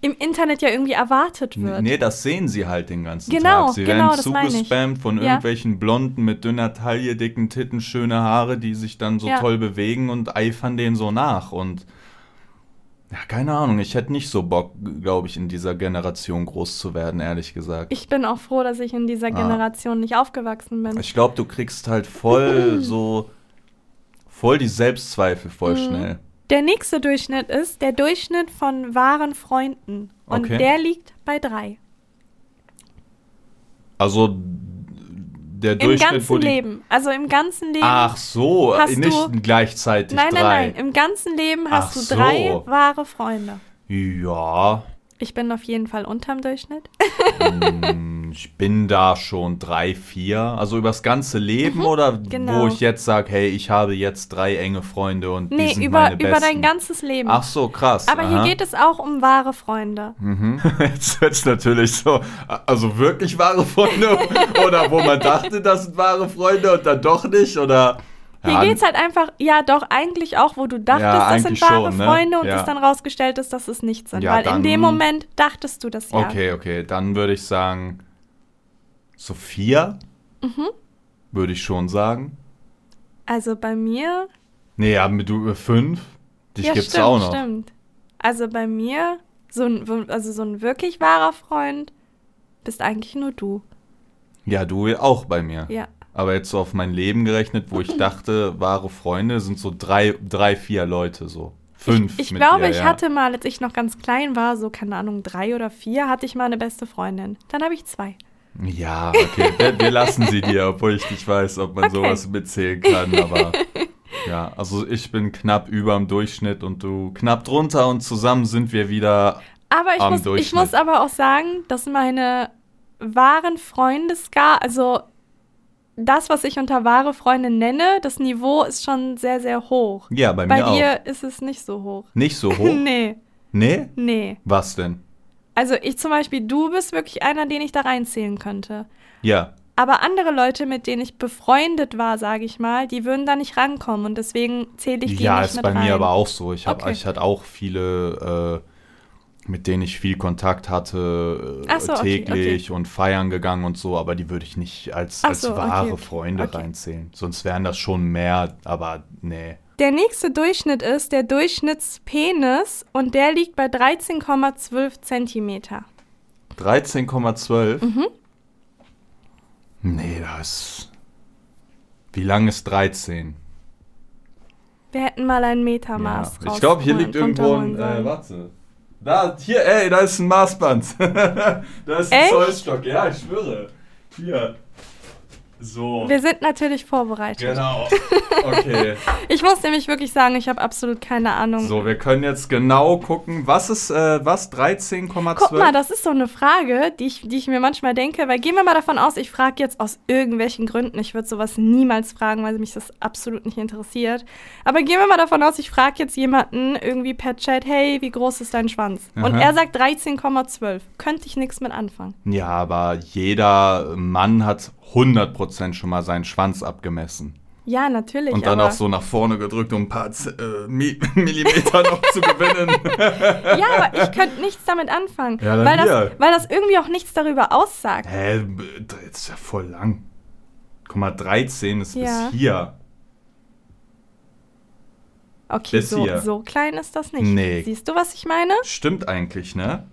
im Internet ja irgendwie erwartet wird. Nee, das sehen sie halt den ganzen Genau, Tag. Sie genau, werden zugespammt von Ja. irgendwelchen Blonden mit dünner Taille, dicken Titten, schöne Haare, die sich dann so Ja. toll bewegen und eifern denen so nach. Und ja, keine Ahnung, ich hätte nicht so Bock, glaube ich, in dieser Generation groß zu werden, ehrlich gesagt. Ich bin auch froh, dass ich in dieser Ah. Generation nicht aufgewachsen bin. Ich glaube, du kriegst halt voll so, voll die Selbstzweifel voll Mhm. schnell. Der nächste Durchschnitt ist der Durchschnitt von wahren Freunden. Und Okay. der liegt bei drei. Also der Im Durchschnitt, wo ganzen die. Leben. Also im ganzen Leben. Ach so, Hast nicht du- gleichzeitig nein, drei. nein, nein. Im ganzen Leben hast Ach du so. drei wahre Freunde. Ja, Ich bin auf jeden Fall unterm Durchschnitt. mm, ich bin da schon drei, vier. Also übers ganze Leben oder genau. wo ich jetzt sage, hey, ich habe jetzt drei enge Freunde und die Nee, sind über, meine über besten. dein ganzes Leben. Ach so, krass. Aber hier aha. geht es auch um wahre Freunde. Mhm. Jetzt wird's natürlich so, also wirklich wahre Freunde oder wo man dachte, das sind wahre Freunde und dann doch nicht oder Hier ja, geht's halt einfach, ja doch, eigentlich auch, wo du dachtest, Ja, das sind wahre schon, ne? Freunde und Ja. es dann rausgestellt ist, dass es nicht sind. Ja, Weil in dann- dem Moment dachtest du das ja. Okay, okay, dann würde ich sagen so vier, Mhm. würde ich schon sagen. Also bei mir. Nee, ja, mit du äh, fünf, dich ja, gibt's stimmt, auch noch. stimmt. Also bei mir, so ein, also so ein wirklich wahrer Freund, bist eigentlich nur du. Ja, du auch bei mir. Ja. Aber jetzt so auf mein Leben gerechnet, wo ich dachte, wahre Freunde sind so drei, drei vier Leute so. Fünf. Ich mit glaube, dir, ich ja. hatte mal, als ich noch ganz klein war, so keine Ahnung, drei oder vier, hatte ich mal eine beste Freundin. Dann habe ich zwei. Ja, okay, wir, wir lassen sie dir, obwohl ich nicht weiß, ob man Okay. sowas mitzählen kann, aber ja, also ich bin knapp über dem Durchschnitt und du knapp drunter und zusammen sind wir wieder, Aber ich Am muss, ich Durchschnitt. muss aber auch sagen, dass meine wahren Freundeskar, also das, was ich unter wahre Freunde nenne, das Niveau ist schon sehr, sehr hoch. ja, bei, Bei mir auch. dir ist es nicht so hoch. Nicht so hoch? nee, nee? nee. Was denn? Also ich zum Beispiel, du bist wirklich einer, den ich da reinzählen könnte. Ja, Aber andere Leute, mit denen ich befreundet war, sage ich mal, die würden da nicht rankommen und deswegen zähle ich die ja, nicht ist mit bei rein. mir aber auch so. Ich, hab, Okay. ich hatte auch viele, äh, mit denen ich viel Kontakt hatte, äh, so, okay, täglich und feiern gegangen und so, aber die würde ich nicht als, Ach als so, okay, wahre okay. Freunde Okay. reinzählen. Sonst wären das schon mehr, aber nee. Der nächste Durchschnitt ist der Durchschnittspenis und der liegt bei 13,12 Zentimeter. 13,12? Mhm. Nee, das. Wie lang ist 13? Wir hätten mal ein Metermaß Ja. Ich glaube, hier liegt irgendwo ein. Äh, warte. Da, hier, ey, da ist ein Maßband. da ist ein? Zollstock. Ja, ich schwöre. Hier. So. Wir sind natürlich vorbereitet. Genau. Okay. Ich muss nämlich wirklich sagen, ich habe absolut keine Ahnung. So, wir können jetzt genau gucken. Was ist, äh, was? 13,12? Guck mal, das ist so eine Frage, die ich, die ich mir manchmal denke, weil gehen wir mal davon aus, ich frage jetzt aus irgendwelchen Gründen, ich würde sowas niemals fragen, weil mich das absolut nicht interessiert. Aber gehen wir mal davon aus, ich frage jetzt jemanden irgendwie per Chat, hey, wie groß ist dein Schwanz? Und Aha. er sagt 13,12. Könnte ich nichts mit anfangen. Ja, aber jeder Mann hat 100% schon mal seinen Schwanz abgemessen. Ja, natürlich. Und dann auch so nach vorne gedrückt, um ein paar Z äh, Mi Millimeter noch zu gewinnen. Ja, aber ich könnte nichts damit anfangen. Ja, dann weil, das, weil das irgendwie auch nichts darüber aussagt. Hä, das ist ja voll lang. Guck mal, 13 ist Ja. bis hier. Okay, Bis so, hier. so klein ist das nicht. Nee. Siehst du, was ich meine? Stimmt eigentlich, ne?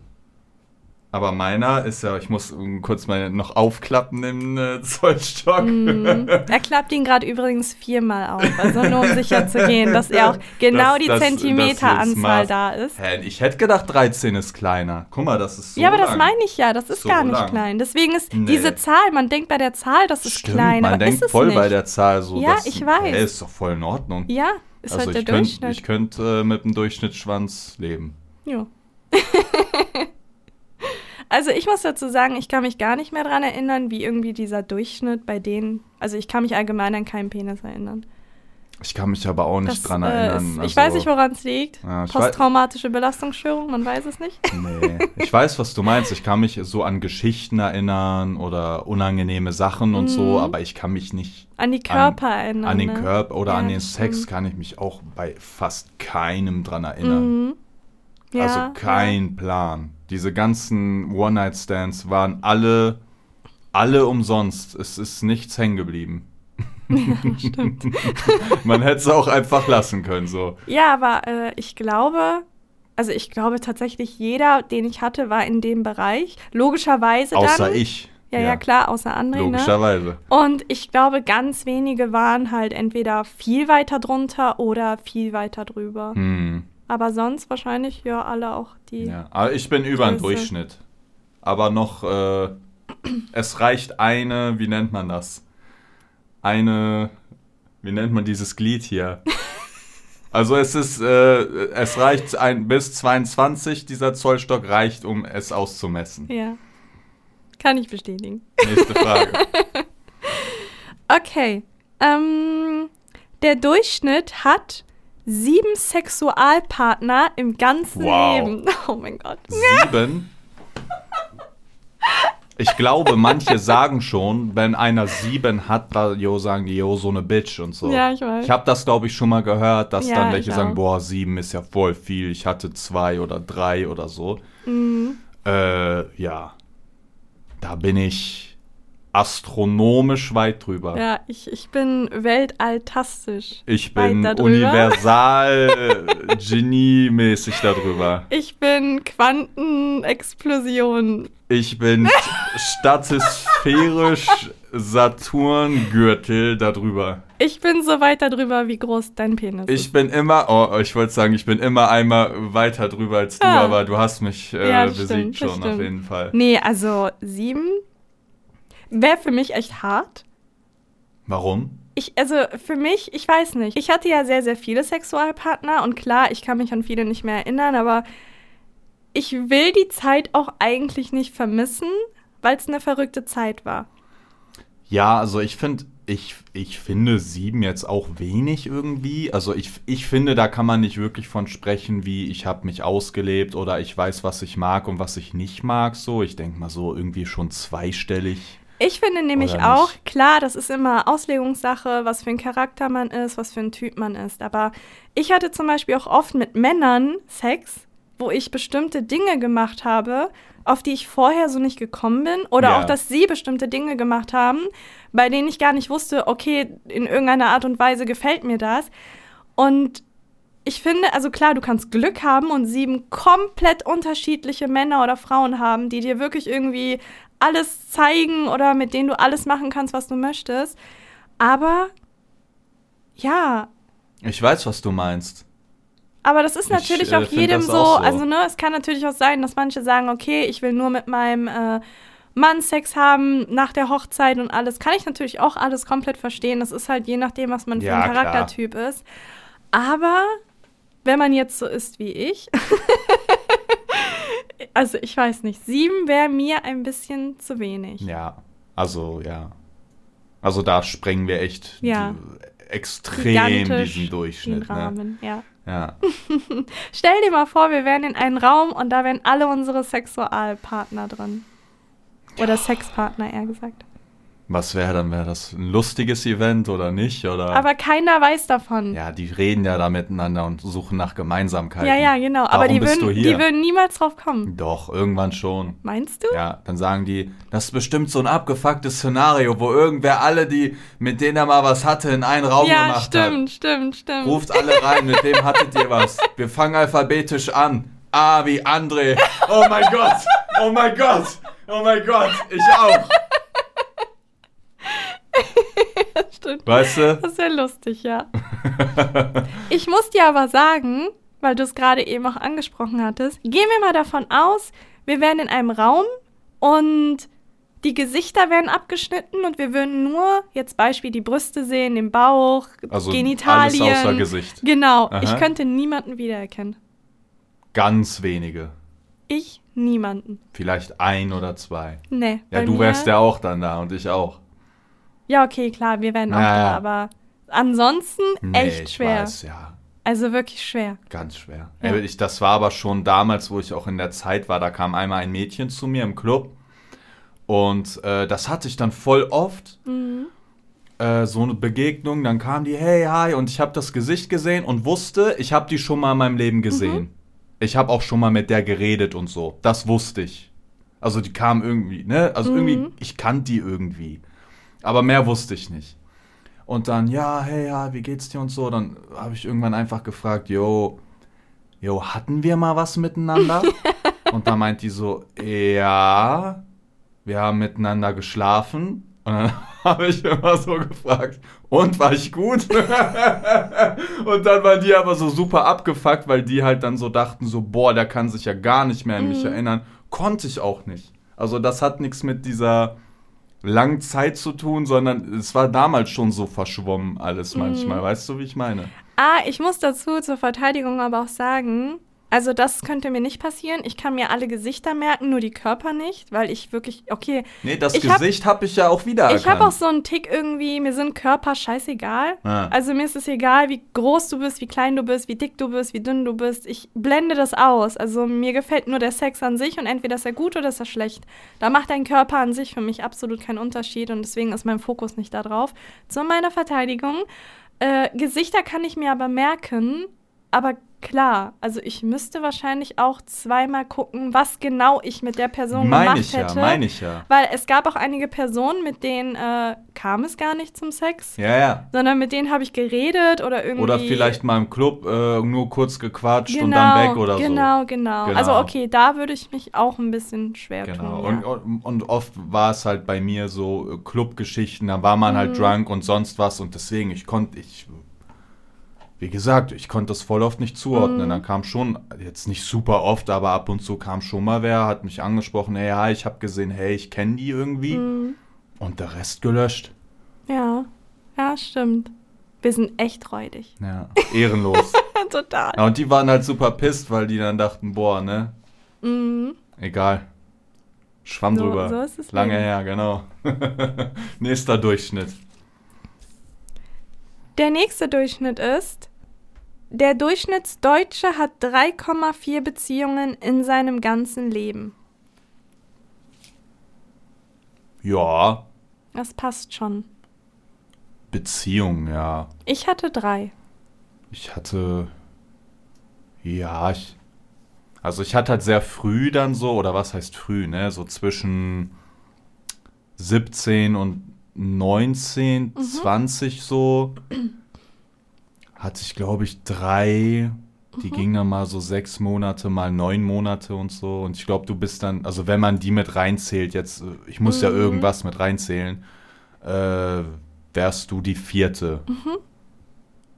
Aber meiner ist ja, ich muss kurz mal noch aufklappen im äh, Zollstock. Mhm. Er klappt ihn gerade übrigens viermal auf. Also nur um sicher zu gehen, dass er auch genau Das- die das- das Zentimeteranzahl da ist. Hä, ich hätte gedacht, 13 ist kleiner. Guck mal, das ist so ja, aber das lang. meine ich ja. Das ist So gar nicht lang. klein. Deswegen ist Nee. diese Zahl, man denkt bei der Zahl, das ist Stimmt, klein, man aber denkt voll nicht. bei der Zahl so. Ja, dass- ich weiß. Hä, ist doch voll in Ordnung. ja, ist also halt der ich könnte Durchschnitt. ich könnt, äh, mit dem Durchschnittsschwanz leben. Ja. also ich muss dazu sagen, ich kann mich gar nicht mehr dran erinnern, wie irgendwie dieser Durchschnitt bei denen. Also ich kann mich allgemein an keinen Penis erinnern. Ich kann mich aber auch nicht Das, dran äh, erinnern. ist, ich also- weiß nicht, woran es liegt. Ja, Posttraumatische Belastungsstörung, man weiß es nicht. Nee, ich weiß, was du meinst. Ich kann mich so an Geschichten erinnern oder unangenehme Sachen und so, Mhm. aber ich kann mich nicht An die Körper erinnern. an den ne? Körper oder Ja, an den Sex stimmt. kann ich mich auch bei fast keinem dran erinnern. Mhm. Ja, also kein Plan. Diese ganzen One-Night-Stands waren alle, alle umsonst. Es ist nichts hängen geblieben. Ja, stimmt. Man hätte es auch einfach lassen können, so. ja, aber äh, ich glaube, also ich glaube tatsächlich, jeder, den ich hatte, war in dem Bereich. Logischerweise Außer dann. ich. Ja, ja, Ja. klar, außer André, ne? Logischerweise. Und ich glaube, ganz wenige waren halt entweder viel weiter drunter oder viel weiter drüber. Hm, Aber sonst wahrscheinlich ja alle auch die. ja. Aber ich bin über den. Durchschnitt. Aber noch, äh, es reicht eine, wie nennt man das? Eine, wie nennt man dieses Glied hier? Also es ist, äh, es reicht ein, bis 22, dieser Zollstock reicht, um es auszumessen. Ja. Kann ich bestätigen. Nächste Frage. Okay. Ähm, der Durchschnitt hat sieben Sexualpartner im ganzen Wow. Leben. Oh mein Gott. Sieben. Ich glaube, manche sagen schon, wenn einer sieben hat, da, jo, sagen die, jo, so eine Bitch und so. Ja, ich weiß. Ich habe das, glaube ich, schon mal gehört, dass Ja, dann welche sagen, boah, sieben ist ja voll viel, ich hatte zwei oder drei oder so. Mhm. Äh, ja. Da bin ich astronomisch weit drüber. Ja, ich, ich bin weltalltastisch. Ich bin universal Genie-mäßig darüber. Ich bin Quantenexplosion. Ich bin stratosphärisch Saturn-Gürtel darüber. Ich bin so weit darüber, wie groß dein Penis ist. Ich bin immer, oh, ich wollte sagen, ich bin immer einmal weiter drüber als du, Ah. aber du hast mich äh, Ja, besiegt stimmt, schon auf jeden Fall. Nee, also sieben wäre für mich echt hart. Warum? Ich, also für mich, ich weiß nicht. Ich hatte ja sehr, sehr viele Sexualpartner und klar, ich kann mich an viele nicht mehr erinnern, aber ich will die Zeit auch eigentlich nicht vermissen, weil es eine verrückte Zeit war. Ja, also ich finde, ich, ich finde sieben jetzt auch wenig irgendwie. Also ich, ich finde, da kann man nicht wirklich von sprechen, wie ich habe mich ausgelebt oder ich weiß, was ich mag und was ich nicht mag. So, ich denke mal so irgendwie schon zweistellig. Ich finde nämlich Oder auch, nicht? klar, das ist immer Auslegungssache, was für ein Charakter man ist, was für ein Typ man ist. Aber ich hatte zum Beispiel auch oft mit Männern Sex, wo ich bestimmte Dinge gemacht habe, auf die ich vorher so nicht gekommen bin. Oder Ja. auch, dass sie bestimmte Dinge gemacht haben, bei denen ich gar nicht wusste, okay, in irgendeiner Art und Weise gefällt mir das. Und ich finde, also klar, du kannst Glück haben und sieben komplett unterschiedliche Männer oder Frauen haben, die dir wirklich irgendwie alles zeigen oder mit denen du alles machen kannst, was du möchtest. Aber ja, Ich weiß, was du meinst. aber das ist Ich, natürlich äh, auch jedem so, auch so. also ne, es kann natürlich auch sein, dass manche sagen, okay, ich will nur mit meinem äh, Mann Sex haben nach der Hochzeit und alles. Kann ich natürlich auch alles komplett verstehen. Das ist halt je nachdem, was man für Ja, ein klar. Charaktertyp ist. Aber wenn man jetzt so ist wie ich, also ich weiß nicht, sieben wäre mir ein bisschen zu wenig. Ja, also ja. Also da sprengen wir echt Ja. die, extrem Gigantisch diesen Durchschnitt. Den Ne? Rahmen, ja. Ja. Stell dir mal vor, wir wären in einem Raum und da wären alle unsere Sexualpartner drin. Oder Sexpartner, eher gesagt. Was wäre dann? Wäre das ein lustiges Event oder nicht? Oder? Aber keiner weiß davon. ja, die reden ja da miteinander und suchen nach Gemeinsamkeiten. ja, ja, genau. Aber Darum die würden, die würden niemals drauf kommen. Doch, irgendwann schon. Meinst du? Ja, dann sagen die, das ist bestimmt so ein abgefucktes Szenario, wo irgendwer alle, die, mit denen er mal was hatte, in einen Raum Ja, gemacht stimmt, stimmt, stimmt. hat. Ruft alle rein, mit wem hattet ihr was? Wir fangen alphabetisch an. A wie André. Oh mein Gott, oh mein Gott, oh mein Gott, ich auch. stimmt. Weißt du? Das wäre lustig, ja. Ich muss dir aber sagen, weil du es gerade eben auch angesprochen hattest, gehen wir mal davon aus, wir wären in einem Raum und die Gesichter wären abgeschnitten und wir würden nur, jetzt Beispiel, die Brüste sehen, den Bauch, Also Genitalien. alles außer Gesicht. Genau, Aha. ich könnte niemanden wiedererkennen. Ganz wenige. Ich niemanden. Vielleicht ein oder zwei. Nee. Ja, du wärst ja auch dann da und ich auch. Ja, okay, klar, wir wären auch Ja, da, aber ansonsten echt ich schwer. Weiß, ja. Also wirklich schwer. Ganz schwer. Ja. Ich, das war aber schon damals, wo ich auch in der Zeit war, da kam einmal ein Mädchen zu mir im Club und äh, das hatte ich dann voll oft. Mhm. Äh, so eine Begegnung, dann kam die, hey, hi, und ich habe das Gesicht gesehen und wusste, ich habe die schon mal in meinem Leben gesehen. Mhm. Ich habe auch schon mal mit der geredet und so. Das wusste ich. Also die kam irgendwie, ne? Also Mhm. irgendwie, ich kannte die irgendwie. Aber mehr wusste ich nicht. Und dann, ja, hey, ja, wie geht's dir und so. Dann habe ich irgendwann einfach gefragt, yo, yo, hatten wir mal was miteinander? und dann meint die so, ja. wir haben miteinander geschlafen und dann habe ich immer so gefragt, und war ich gut? und dann waren die aber so super abgefuckt, weil die halt dann so dachten, so, boah, der kann sich ja gar nicht mehr an mich Mhm. erinnern. Konnte ich auch nicht. Also das hat nichts mit dieser langen Zeit zu tun, sondern es war damals schon so verschwommen alles manchmal. Mhm. Weißt du, wie ich meine? Ah, ich muss dazu zur Verteidigung aber auch sagen, also das könnte mir nicht passieren. Ich kann mir alle Gesichter merken, nur die Körper nicht, weil ich wirklich, okay, Nee, das Ich hab- Gesicht habe ich ja auch wieder ich habe auch so einen Tick irgendwie, mir sind Körper scheißegal. Ah. Also mir ist es egal, wie groß du bist, wie klein du bist, wie dick du bist, wie dünn du bist. Ich blende das aus. Also mir gefällt nur der Sex an sich und entweder ist er gut oder ist er schlecht. Da macht dein Körper an sich für mich absolut keinen Unterschied und deswegen ist mein Fokus nicht da drauf. Zu meiner Verteidigung. Äh, Gesichter kann ich mir aber merken, aber klar, also ich müsste wahrscheinlich auch zweimal gucken, was genau ich mit der Person Meine gemacht ich ja, hätte. meine ich ja. Weil es gab auch einige Personen, mit denen äh, kam es gar nicht zum Sex, Ja, ja. sondern mit denen habe ich geredet oder irgendwie. Oder vielleicht mal im Club äh, nur kurz gequatscht genau, und dann weg oder genau, so. Genau, Genau. Also okay, da würde ich mich auch ein bisschen schwer Genau. tun. Ja. Und, und, oft war es halt bei mir so äh, Clubgeschichten, da war man Mhm. halt drunk und sonst was und deswegen, ich konnte, ich, wie gesagt, ich konnte das voll oft nicht zuordnen. Mhm. Dann kam schon, jetzt nicht super oft, aber ab und zu kam schon mal wer, hat mich angesprochen, hey, ja, ich habe gesehen, hey, ich kenne die irgendwie Mhm. und der Rest gelöscht. ja, ja, stimmt. Wir sind echt räudig. Ja, ehrenlos. Total. ja, und die waren halt super pisst, weil die dann dachten, boah, ne, Mhm. egal. Schwamm So- drüber. so ist das Lange Leben. her, genau. Nächster Durchschnitt. Der nächste Durchschnitt ist, der Durchschnittsdeutsche hat 3,4 Beziehungen in seinem ganzen Leben. Ja, Das passt schon. Beziehung, ja. Ich hatte drei. Ich hatte. Ja, ich. Also ich hatte halt sehr früh dann so, oder was heißt früh, ne? So zwischen 17 und 19, 20 so. Hatte ich, glaube ich, drei. Die gingen dann mal so sechs Monate, mal neun Monate und so. Und ich glaube, du bist dann, also wenn man die mit reinzählt, jetzt, äh, ich muss ja Mhm. irgendwas mit reinzählen, äh, wärst du die vierte.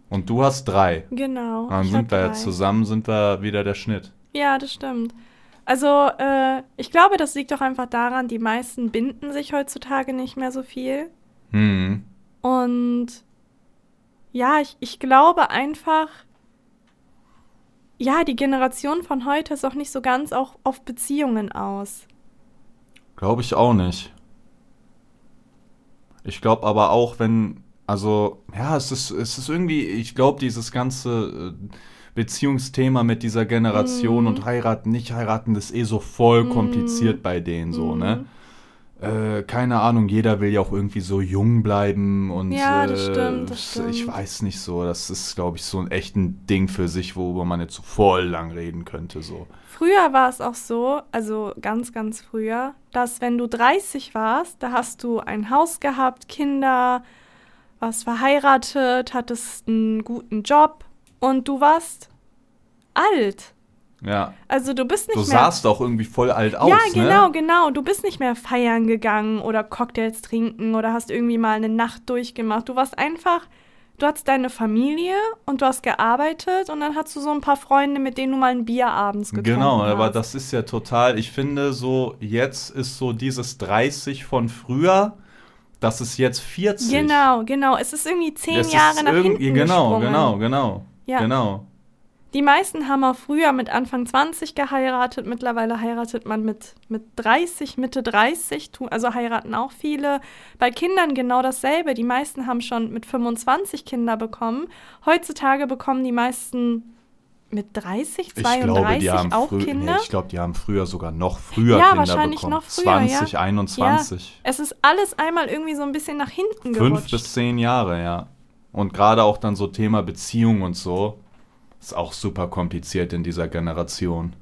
Und du hast drei. Genau. Dann sind wir jetzt zusammen, sind wir wieder der Schnitt. Ja, das stimmt. Also, äh, ich glaube, das liegt doch einfach daran, die meisten binden sich heutzutage nicht mehr so viel. Hm. Und ja, ich, ich glaube einfach, ja, die Generation von heute ist auch nicht so ganz auch auf Beziehungen aus. Glaube ich auch nicht. Ich glaube aber auch, wenn, also, ja, es ist, es ist irgendwie, ich glaube, dieses ganze äh, Beziehungsthema mit dieser Generation Mhm. und heiraten, nicht heiraten, das ist eh so voll Mhm. kompliziert bei denen so, Mhm. ne? Äh, keine Ahnung, jeder will ja auch irgendwie so jung bleiben und Ja, das äh, stimmt, das ich stimmt. weiß nicht so, das ist, glaube ich, so ein echt ein Ding für sich, worüber man jetzt so voll lang reden könnte, so. Früher war es auch so, also ganz, ganz früher, dass wenn du 30 warst, da hast du ein Haus gehabt, Kinder, warst verheiratet, hattest einen guten Job und du warst alt. Ja, Also du bist nicht du mehr. sahst auch irgendwie voll alt aus, ja, ne? genau, genau. Du bist nicht mehr feiern gegangen oder Cocktails trinken oder hast irgendwie mal eine Nacht durchgemacht. Du warst einfach, du hattest deine Familie und du hast gearbeitet und dann hast du so ein paar Freunde, mit denen du mal ein Bier abends getrunken Genau, hast. aber das ist ja total, ich finde so, jetzt ist so dieses 30 von früher, das ist jetzt 40. Genau, genau. Es ist irgendwie zehn ist Jahre nach hinten Genau, gesprungen. genau, genau. Ja. Genau. Die meisten haben auch früher mit Anfang 20 geheiratet. Mittlerweile heiratet man mit, mit 30, Mitte 30. tu- Also heiraten auch viele. Bei Kindern genau dasselbe. Die meisten haben schon mit 25 Kinder bekommen. Heutzutage bekommen die meisten mit 30, Ich glaube, 32 die haben auch früher, nee, Kinder. ich glaube, die haben früher sogar noch früher Ja, Kinder wahrscheinlich bekommen. noch früher, 20, ja. 21. Es ist alles einmal irgendwie so ein bisschen nach hinten Fünf gerutscht. bis zehn Jahre, ja. Und gerade auch dann so Thema Beziehung und so, ist auch super kompliziert in dieser Generation.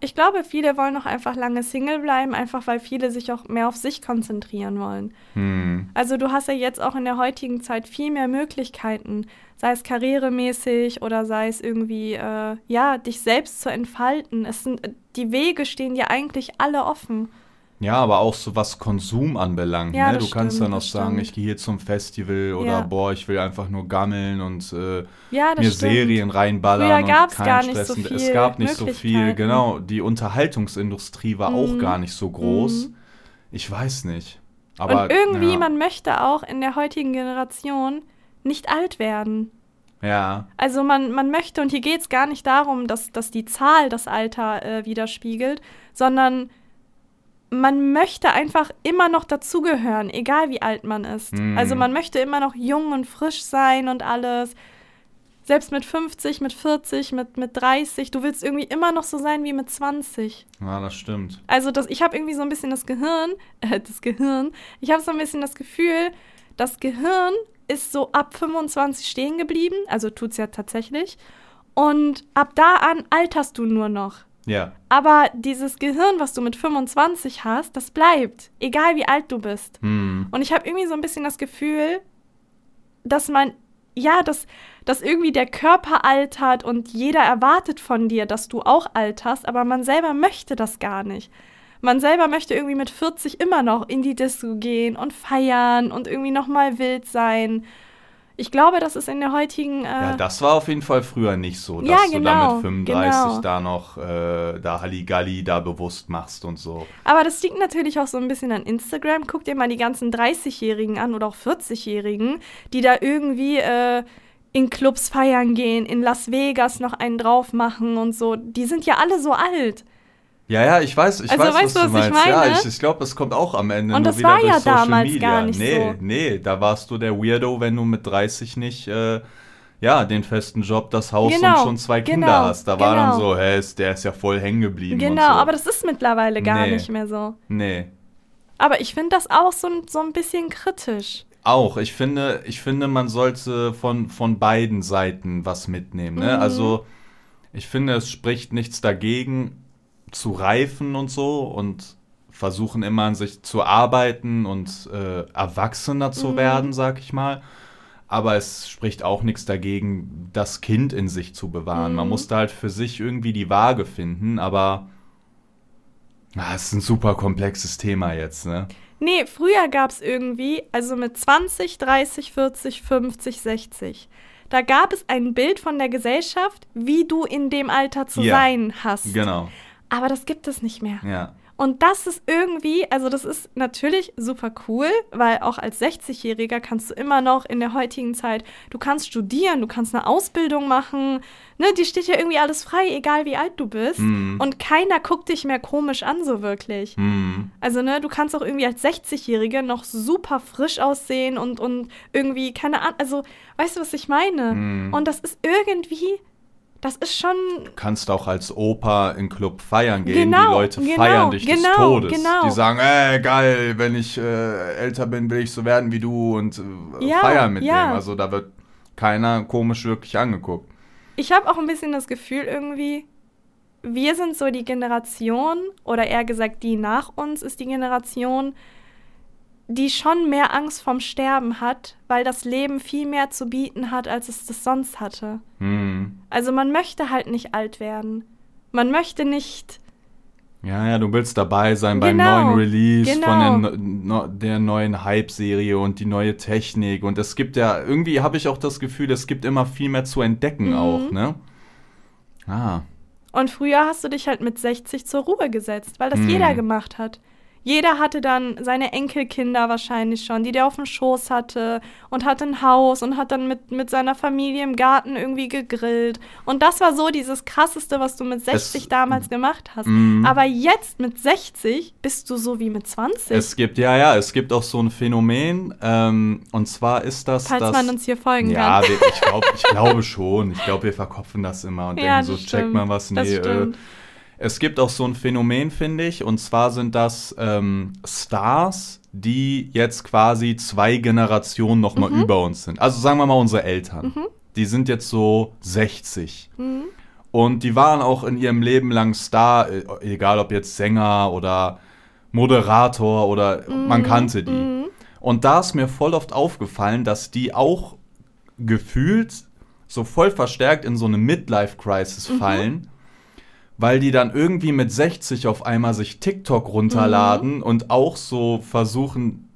Ich glaube, viele wollen auch einfach lange Single bleiben, einfach weil viele sich auch mehr auf sich konzentrieren wollen. Hm. Also du hast ja jetzt auch in der heutigen Zeit viel mehr Möglichkeiten, sei es karrieremäßig oder sei es irgendwie, äh, ja, dich selbst zu entfalten. Es sind, die Wege stehen dir eigentlich alle offen. Ja, aber auch so was Konsum anbelangt. Ja, ne? Du kannst stimmt, dann auch sagen, stimmt. ich gehe hier zum Festival oder Ja. boah, ich will einfach nur gammeln und äh, Ja, mir stimmt. Serien reinballern Früher und gab's keinen gar nicht Stress. so viel es gab nicht so viel, genau. Die Unterhaltungsindustrie war auch Mhm. gar nicht so groß. Mhm. Ich weiß nicht. Aber, und irgendwie, ja. man möchte auch in der heutigen Generation nicht alt werden. Ja, Also man, man möchte, und hier geht es gar nicht darum, dass, dass die Zahl das Alter äh, widerspiegelt, sondern man möchte einfach immer noch dazugehören, egal wie alt man ist. Mhm. Also man möchte immer noch jung und frisch sein und alles. Selbst mit 50, mit 40, mit, mit 30, du willst irgendwie immer noch so sein wie mit 20. ja, das stimmt. Also das, ich habe irgendwie so ein bisschen das Gehirn, äh, das Gehirn, ich habe so ein bisschen das Gefühl, das Gehirn ist so ab 25 stehen geblieben, also tut's ja tatsächlich. Und ab da an alterst du nur noch. Ja. Aber dieses Gehirn, was du mit 25 hast, das bleibt, egal wie alt du bist. Hm. Und ich habe irgendwie so ein bisschen das Gefühl, dass man, ja, dass, dass irgendwie der Körper altert und jeder erwartet von dir, dass du auch alterst, aber man selber möchte das gar nicht. Man selber möchte irgendwie mit 40 immer noch in die Disco gehen und feiern und irgendwie nochmal wild sein. Ich glaube, das ist in der heutigen. Äh, Ja, das war auf jeden Fall früher nicht so, dass Ja, du da genau, mit 35 genau. da noch äh, da Halligalli da bewusst machst und so. Aber das liegt natürlich auch so ein bisschen an Instagram. Guck dir mal die ganzen 30-Jährigen an oder auch 40-Jährigen, die da irgendwie äh, in Clubs feiern gehen, in Las Vegas noch einen drauf machen und so. Die sind ja alle so alt. Ja, ja, ich weiß, ich Also, weiß, weißt was du, du was ich meinst. Ja, meine? ich, ich glaube, das kommt auch am Ende Und nur das wieder war durch ja Social damals Media. gar nicht nee, so. nee, da warst du der Weirdo, wenn du mit 30 nicht äh, ja, den festen Job, das Haus Genau, und schon zwei Kinder genau, hast. Da war dann genau. so, hä, ist, der ist ja voll hängen geblieben Genau, so. aber das ist mittlerweile gar Nee. nicht mehr so. nee. Aber ich finde das auch so, ein- so ein bisschen kritisch. Auch, ich finde, ich finde, man sollte von, von beiden Seiten was mitnehmen. Ne? Mhm. Also, ich finde, es spricht nichts dagegen, zu reifen und so und versuchen immer an sich zu arbeiten und äh, erwachsener zu Mhm. werden, sag ich mal. Aber es spricht auch nichts dagegen, das Kind in sich zu bewahren. Man Mhm. muss da halt für sich irgendwie die Waage finden, aber ah, es ist ein super komplexes Thema jetzt, ne? Nee, früher gab es irgendwie, also mit 20, 30, 40, 50, 60. Da gab es ein Bild von der Gesellschaft, wie du in dem Alter zu Ja, sein hast. Genau, Aber das gibt es nicht mehr. ja. Und das ist irgendwie, also das ist natürlich super cool, weil auch als 60-Jähriger kannst du immer noch in der heutigen Zeit, du kannst studieren, du kannst eine Ausbildung machen, ne, die steht ja irgendwie alles frei, egal wie alt du bist. Mhm. Und keiner guckt dich mehr komisch an, so wirklich. Hm. Also, ne, du kannst auch irgendwie als 60-Jährige noch super frisch aussehen und, und irgendwie, keine Ahnung, also, weißt du, was ich meine? Mhm. Und das ist irgendwie, das ist schon, kannst auch als Opa in Club feiern gehen. Genau, die Leute genau, feiern dich des genau, Todes. genau. Die sagen, ey, geil, wenn ich äh, älter bin, will ich so werden wie du und äh, Ja, feiern mit ja. dem. Also da wird keiner komisch wirklich angeguckt. ich habe auch ein bisschen das Gefühl irgendwie, wir sind so die Generation, oder eher gesagt, die nach uns ist die Generation, die schon mehr Angst vorm Sterben hat, weil das Leben viel mehr zu bieten hat, als es das sonst hatte. Hm. Also man möchte halt nicht alt werden. Man möchte nicht. Ja, ja, du willst dabei sein beim Genau, neuen Release genau. von den, no, der neuen Hype-Serie und die neue Technik. Und es gibt ja, irgendwie habe ich auch das Gefühl, es gibt immer viel mehr zu entdecken Mhm. auch, ne? Ah. Und früher hast du dich halt mit 60 zur Ruhe gesetzt, weil das Mhm. jeder gemacht hat. Jeder hatte dann seine Enkelkinder wahrscheinlich schon, die der auf dem Schoß hatte und hatte ein Haus und hat dann mit, mit seiner Familie im Garten irgendwie gegrillt. Und das war so dieses Krasseste, was du mit 60 Es- damals gemacht hast. Aber jetzt mit 60 bist du so wie mit 20. Es gibt, ja, ja, es gibt auch so ein Phänomen, ähm, und zwar ist das, falls dass, man uns hier folgen ja, kann. wir, ich, glaub, ich glaube schon. Ich glaube, wir verkopfen das immer und Ja, denken so, das check stimmt. mal was. Das Nee, äh, stimmt. Es gibt auch so ein Phänomen, finde ich, und zwar sind das ähm, Stars, die jetzt quasi zwei Generationen nochmal Mhm. über uns sind. Also sagen wir mal unsere Eltern. Die sind jetzt so 60. Mhm. Und die waren auch in ihrem Leben lang Star, äh, egal ob jetzt Sänger oder Moderator oder man kannte die. Mhm. Und da ist mir voll oft aufgefallen, dass die auch gefühlt so voll verstärkt in so eine Midlife-Crisis Mhm. fallen, weil die dann irgendwie mit 60 auf einmal sich TikTok runterladen und auch so versuchen,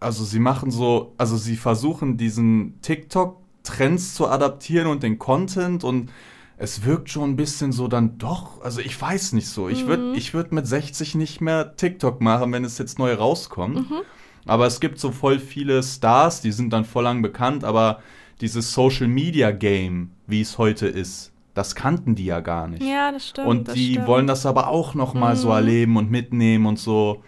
also sie machen so, also sie versuchen diesen TikTok-Trends zu adaptieren und den Content und es wirkt schon ein bisschen so dann doch, also ich weiß nicht so. Ich würde ich würd mit 60 nicht mehr TikTok machen, wenn es jetzt neu rauskommt. Aber es gibt so voll viele Stars, die sind dann voll lang bekannt, aber dieses Social Media Game, wie es heute ist, das kannten die ja gar nicht. Ja, das stimmt. und die stimmt. wollen das aber auch noch mal so Mhm. erleben und mitnehmen und so.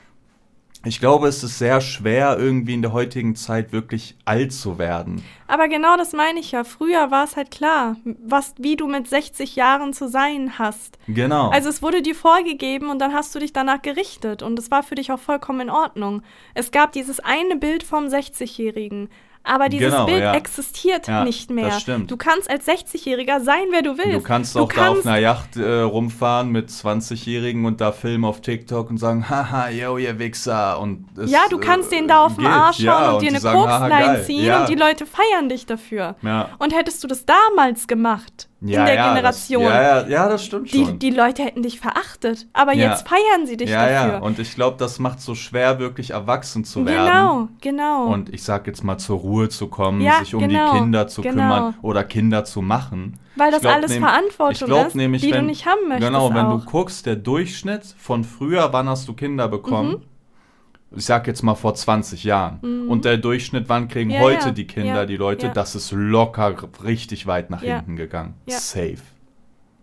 Ich glaube, es ist sehr schwer, irgendwie in der heutigen Zeit wirklich alt zu werden. Aber genau das meine ich ja. Früher war es halt klar, was, wie du mit 60 Jahren zu sein hast. Genau. Also es wurde dir vorgegeben und dann hast du dich danach gerichtet und es war für dich auch vollkommen in Ordnung. Es gab dieses eine Bild vom 60-Jährigen, aber dieses Genau, Bild ja. existiert Ja, nicht mehr. das stimmt. Du kannst als 60-Jähriger sein, wer du willst. Du kannst auch da auf einer Yacht äh, rumfahren mit 20-Jährigen und da filmen auf TikTok und sagen, haha, yo, ihr Wichser. Und es, ja, du kannst äh, denen da auf den. Arsch ja, schauen und dir eine sagen, Kokslein ziehen und die Leute feiern dich dafür. Und hättest du das damals gemacht, ja, in der ja, Generation, Das, ja, ja, das stimmt die, schon. die Leute hätten dich verachtet. Aber jetzt feiern sie dich ja, dafür. ja, und ich glaube, das macht so schwer, wirklich erwachsen zu werden. genau, genau. Und ich sag jetzt mal zur Ruhe zu kommen, sich um genau, die Kinder zu genau. kümmern oder Kinder zu machen. Weil das glaub, alles nehm- Verantwortung ich glaub ist, nämlich, die wenn, du nicht haben möchtest. Genau, wenn auch. du guckst, der Durchschnitt von früher, wann hast du Kinder bekommen? Mhm. Ich sag jetzt mal vor 20 Jahren. Und der Durchschnitt, wann kriegen Ja, heute ja, die Kinder, ja, die Leute, das ist locker richtig weit nach hinten gegangen. Safe.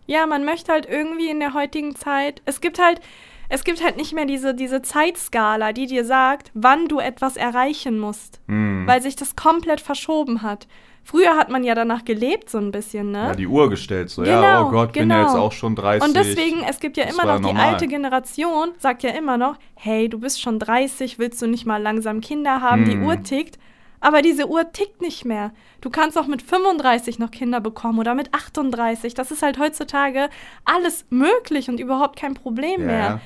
Ja, man möchte halt irgendwie in der heutigen Zeit, es gibt halt, es gibt halt nicht mehr diese, diese Zeitskala, die dir sagt, wann du etwas erreichen musst, Hm. weil sich das komplett verschoben hat. Früher hat man ja danach gelebt, so ein bisschen, ne? Ja, die Uhr gestellt, so, ja, Genau, oh Gott, bin ja genau. jetzt auch schon 30. Und deswegen, es gibt ja immer noch die normal. alte Generation, sagt ja immer noch, hey, du bist schon 30, willst du nicht mal langsam Kinder haben, die Hm. Uhr tickt. Aber diese Uhr tickt nicht mehr. Du kannst auch mit 35 noch Kinder bekommen oder mit 38. Das ist halt heutzutage alles möglich und überhaupt kein Problem Ja, mehr. ja.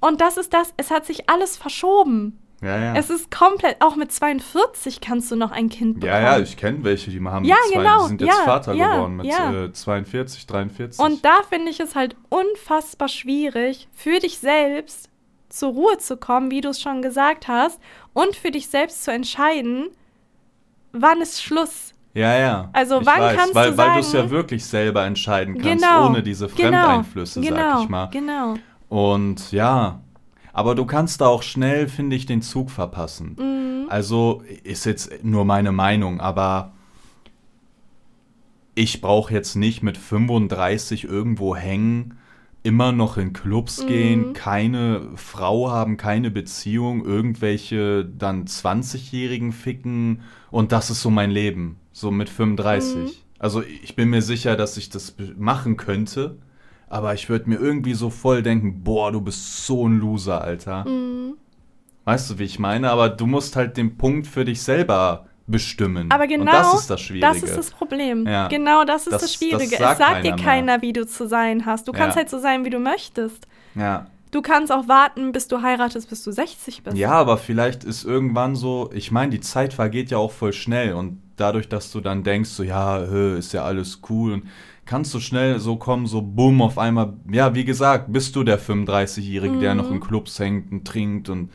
Und das ist das, es hat sich alles verschoben. Ja, ja. Es ist komplett, auch mit 42 kannst du noch ein Kind bekommen. ja, ja, ich kenne welche, die haben Ja, zwei, genau, die sind jetzt ja, Vater ja, geworden mit ja. äh, 42, 43. Und da finde ich es halt unfassbar schwierig, für dich selbst zur Ruhe zu kommen, wie du es schon gesagt hast, und für dich selbst zu entscheiden, wann ist Schluss. Ja, ja. Also ich wann weiß, kannst weil, du Weil du es ja sagen- wirklich selber entscheiden kannst, genau. ohne diese genau, Fremdeinflüsse, genau, sag ich mal. Genau. Und ja, aber du kannst da auch schnell, finde ich, den Zug verpassen. Mhm. Also ist jetzt nur meine Meinung, aber ich brauche jetzt nicht mit 35 irgendwo hängen, immer noch in Clubs Mhm. gehen, keine Frau haben, keine Beziehung, irgendwelche dann 20-Jährigen ficken und das ist so mein Leben, so mit 35. Mhm. Also ich bin mir sicher, dass ich das machen könnte, aber ich würde mir irgendwie so voll denken, boah, du bist so ein Loser, Alter. Mhm. Weißt du, wie ich meine? Aber du musst halt den Punkt für dich selber bestimmen. Aber genau Und das ist das Schwierige. Das ist das Problem. Ja. Genau das ist das, Das- Schwierige. das sagt es sagt dir keiner mehr. keiner, wie du zu sein hast. Du kannst Ja. halt so sein, wie du möchtest. ja. Du kannst auch warten, bis du heiratest, bis du 60 bist. ja, aber vielleicht ist irgendwann so, ich meine, die Zeit vergeht ja auch voll schnell und dadurch, dass du dann denkst, so, ja, ist ja alles cool und kannst du schnell so kommen, so bumm, auf einmal, ja, wie gesagt, bist du der 35-Jährige, der Mhm. noch in Clubs hängt und trinkt und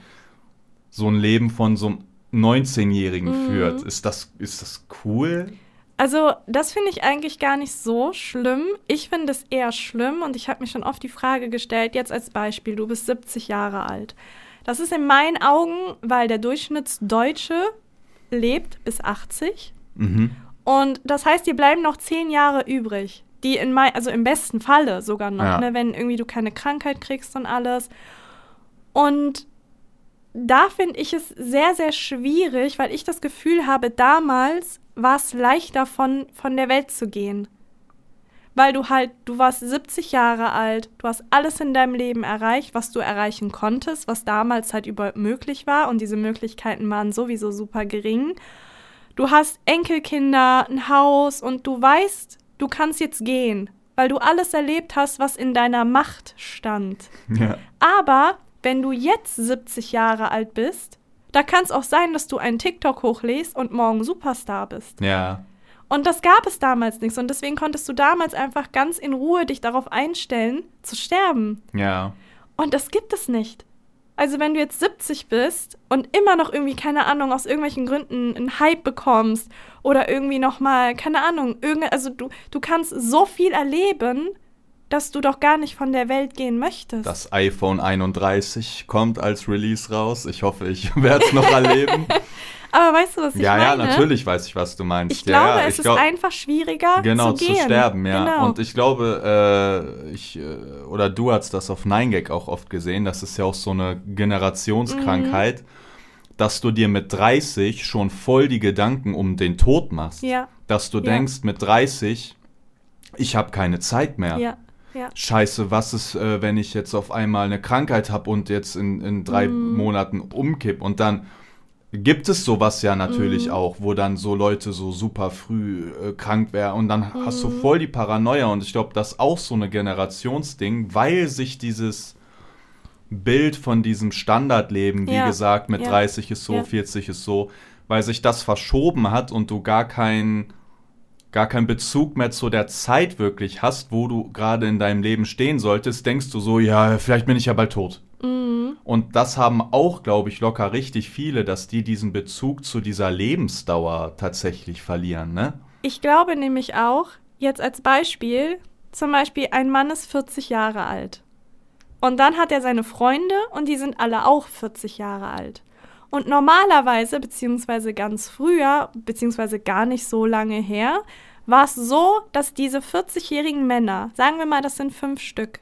so ein Leben von so einem 19-Jährigen Mhm. führt. Ist das, ist das cool? Also, das finde ich eigentlich gar nicht so schlimm. Ich finde es eher schlimm und ich habe mir schon oft die Frage gestellt, jetzt als Beispiel, du bist 70 Jahre alt. Das ist in meinen Augen, weil der Durchschnittsdeutsche lebt bis 80 Mhm. Und das heißt, dir bleiben noch 10 Jahre übrig. Die in mein, also im besten Falle sogar noch, Ja. ne, wenn irgendwie du keine Krankheit kriegst und alles. Und da finde ich es sehr, sehr schwierig, weil ich das Gefühl habe, damals war es leichter von, von der Welt zu gehen. Weil du halt, du warst 70 Jahre alt, du hast alles in deinem Leben erreicht, was du erreichen konntest, was damals halt überhaupt möglich war und diese Möglichkeiten waren sowieso super gering. Du hast Enkelkinder, ein Haus und du weißt, du kannst jetzt gehen, weil du alles erlebt hast, was in deiner Macht stand. Ja. Aber wenn du jetzt 70 Jahre alt bist, da kann es auch sein, dass du einen TikTok hochlässt und morgen Superstar bist. Ja. Und das gab es damals nicht. Und deswegen konntest du damals einfach ganz in Ruhe dich darauf einstellen, zu sterben. Ja. Und das gibt es nicht. Also wenn du jetzt 70 bist und immer noch irgendwie, keine Ahnung, aus irgendwelchen Gründen einen Hype bekommst oder irgendwie nochmal, keine Ahnung, irgend, also du, du kannst so viel erleben, dass du doch gar nicht von der Welt gehen möchtest. Das iPhone 31 kommt als Release raus. Ich hoffe, ich werde es noch erleben. Aber weißt du, was ich ja, meine? ja, natürlich weiß ich, was du meinst. Ich glaube, ja, ja, es ich glaub, ist einfach schwieriger genau, zu gehen. sterben, ja. Genau. Und ich glaube, äh, ich, äh, oder du hast das auf 9gag auch oft gesehen, das ist ja auch so eine Generationskrankheit, Mhm. dass du dir mit 30 schon voll die Gedanken um den Tod machst. ja, Dass du Ja. denkst mit 30, ich habe keine Zeit mehr. ja, ja. Scheiße, was ist, äh, wenn ich jetzt auf einmal eine Krankheit habe und jetzt in, in drei Mhm. Monaten umkipp und dann gibt es sowas ja natürlich Mhm. auch, wo dann so Leute so super früh äh, krank wären und dann hast Mhm. du voll die Paranoia und ich glaube, das ist auch so eine Generationsding, weil sich dieses Bild von diesem Standardleben, wie Ja, gesagt, mit ja, 30 ist so, ja. 40 ist so, weil sich das verschoben hat und du gar keinen gar keinen Bezug mehr zu der Zeit wirklich hast, wo du gerade in deinem Leben stehen solltest, denkst du so, ja, vielleicht bin ich ja bald tot. Mhm. Und das haben auch, glaube ich, locker richtig viele, dass die diesen Bezug zu dieser Lebensdauer tatsächlich verlieren, ne? Ich glaube nämlich auch, jetzt als Beispiel, zum Beispiel ein Mann ist 40 Jahre alt. Und dann hat er seine Freunde und die sind alle auch 40 Jahre alt. Und normalerweise, beziehungsweise ganz früher, beziehungsweise gar nicht so lange her, war es so, dass diese 40-jährigen Männer, sagen wir mal, das sind fünf Stück,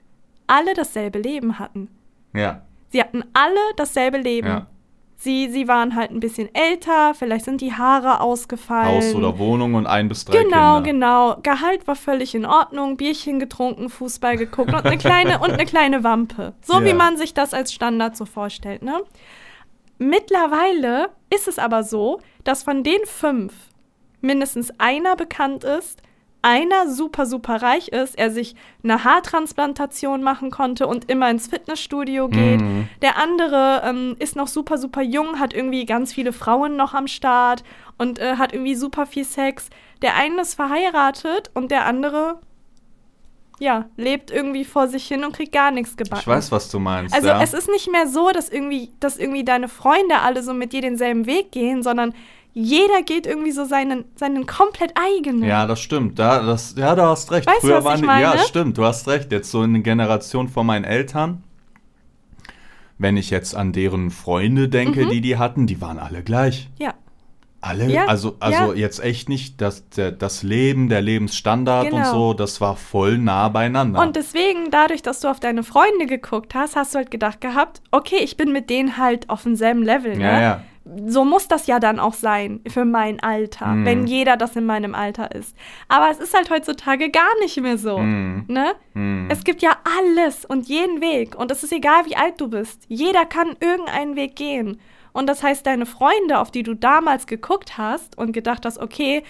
alle dasselbe Leben hatten. Ja. Sie hatten alle dasselbe Leben. Ja. Sie, sie waren halt ein bisschen älter, vielleicht sind die Haare ausgefallen. Haus oder Wohnung und ein bis drei Genau, Kinder. genau. Gehalt war völlig in Ordnung, Bierchen getrunken, Fußball geguckt und eine kleine und eine kleine Wampe. So Ja. wie man sich das als Standard so vorstellt, ne? Mittlerweile ist es aber so, dass von den fünf mindestens einer bekannt ist, einer super, super reich ist, er sich eine Haartransplantation machen konnte und immer ins Fitnessstudio geht. Mhm. Der andere ähm, ist noch super, super jung, hat irgendwie ganz viele Frauen noch am Start und äh, hat irgendwie super viel Sex. Der eine ist verheiratet und der andere, ja, lebt irgendwie vor sich hin und kriegt gar nichts gebacken. Ich weiß, was du meinst. Also ja. es ist nicht mehr so, dass irgendwie, dass irgendwie deine Freunde alle so mit dir denselben Weg gehen, sondern jeder geht irgendwie so seinen, seinen komplett eigenen. Ja, das stimmt. Da, das, ja, du hast recht. Weißt du, Früher was waren ich die, meine? ja, stimmt, du hast recht. Jetzt so in der Generation von meinen Eltern, wenn ich jetzt an deren Freunde denke, die die hatten, die waren alle gleich. Ja, Alle? Ja, also also ja. jetzt echt nicht, das, der, das Leben, der Lebensstandard und Genau. so, das war voll nah beieinander. Und deswegen, dadurch, dass du auf deine Freunde geguckt hast, hast du halt gedacht gehabt, okay, ich bin mit denen halt auf demselben Level. Ne? ja, ja. So muss das ja dann auch sein für mein Alter, Mhm. wenn jeder das in meinem Alter ist. Aber es ist halt heutzutage gar nicht mehr so. Mhm. Ne? Mhm. Es gibt ja alles und jeden Weg. Und es ist egal, wie alt du bist. Jeder kann irgendeinen Weg gehen. Und das heißt, deine Freunde, auf die du damals geguckt hast und gedacht hast, okay,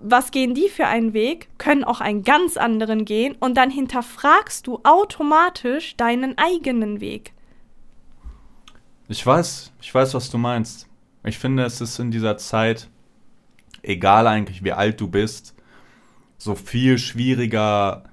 was gehen die für einen Weg, können auch einen ganz anderen gehen. Und dann hinterfragst du automatisch deinen eigenen Weg. Ich weiß, ich weiß, was du meinst. Ich finde, es ist in dieser Zeit, egal eigentlich wie alt du bist, so viel schwieriger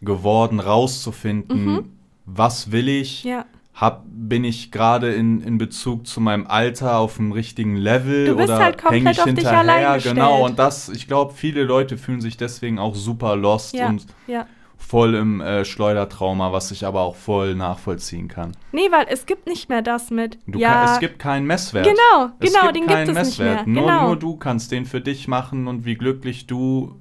geworden, rauszufinden, was will ich, Mhm. Ja. hab, bin ich gerade in, in Bezug zu meinem Alter auf dem richtigen Level oder halt komplett häng ich auf dich hinterher? Genau, und das, ich glaube, viele Leute fühlen sich deswegen auch super lost Ja. und Ja. Voll im äh, Schleudertrauma, was ich aber auch voll nachvollziehen kann. Nee, weil es gibt nicht mehr das mit. Du ja, kann, es gibt keinen Messwert. Genau, es genau, gibt den keinen gibt es nicht Messwert. mehr. Nur, genau. nur du kannst den für dich machen und wie glücklich du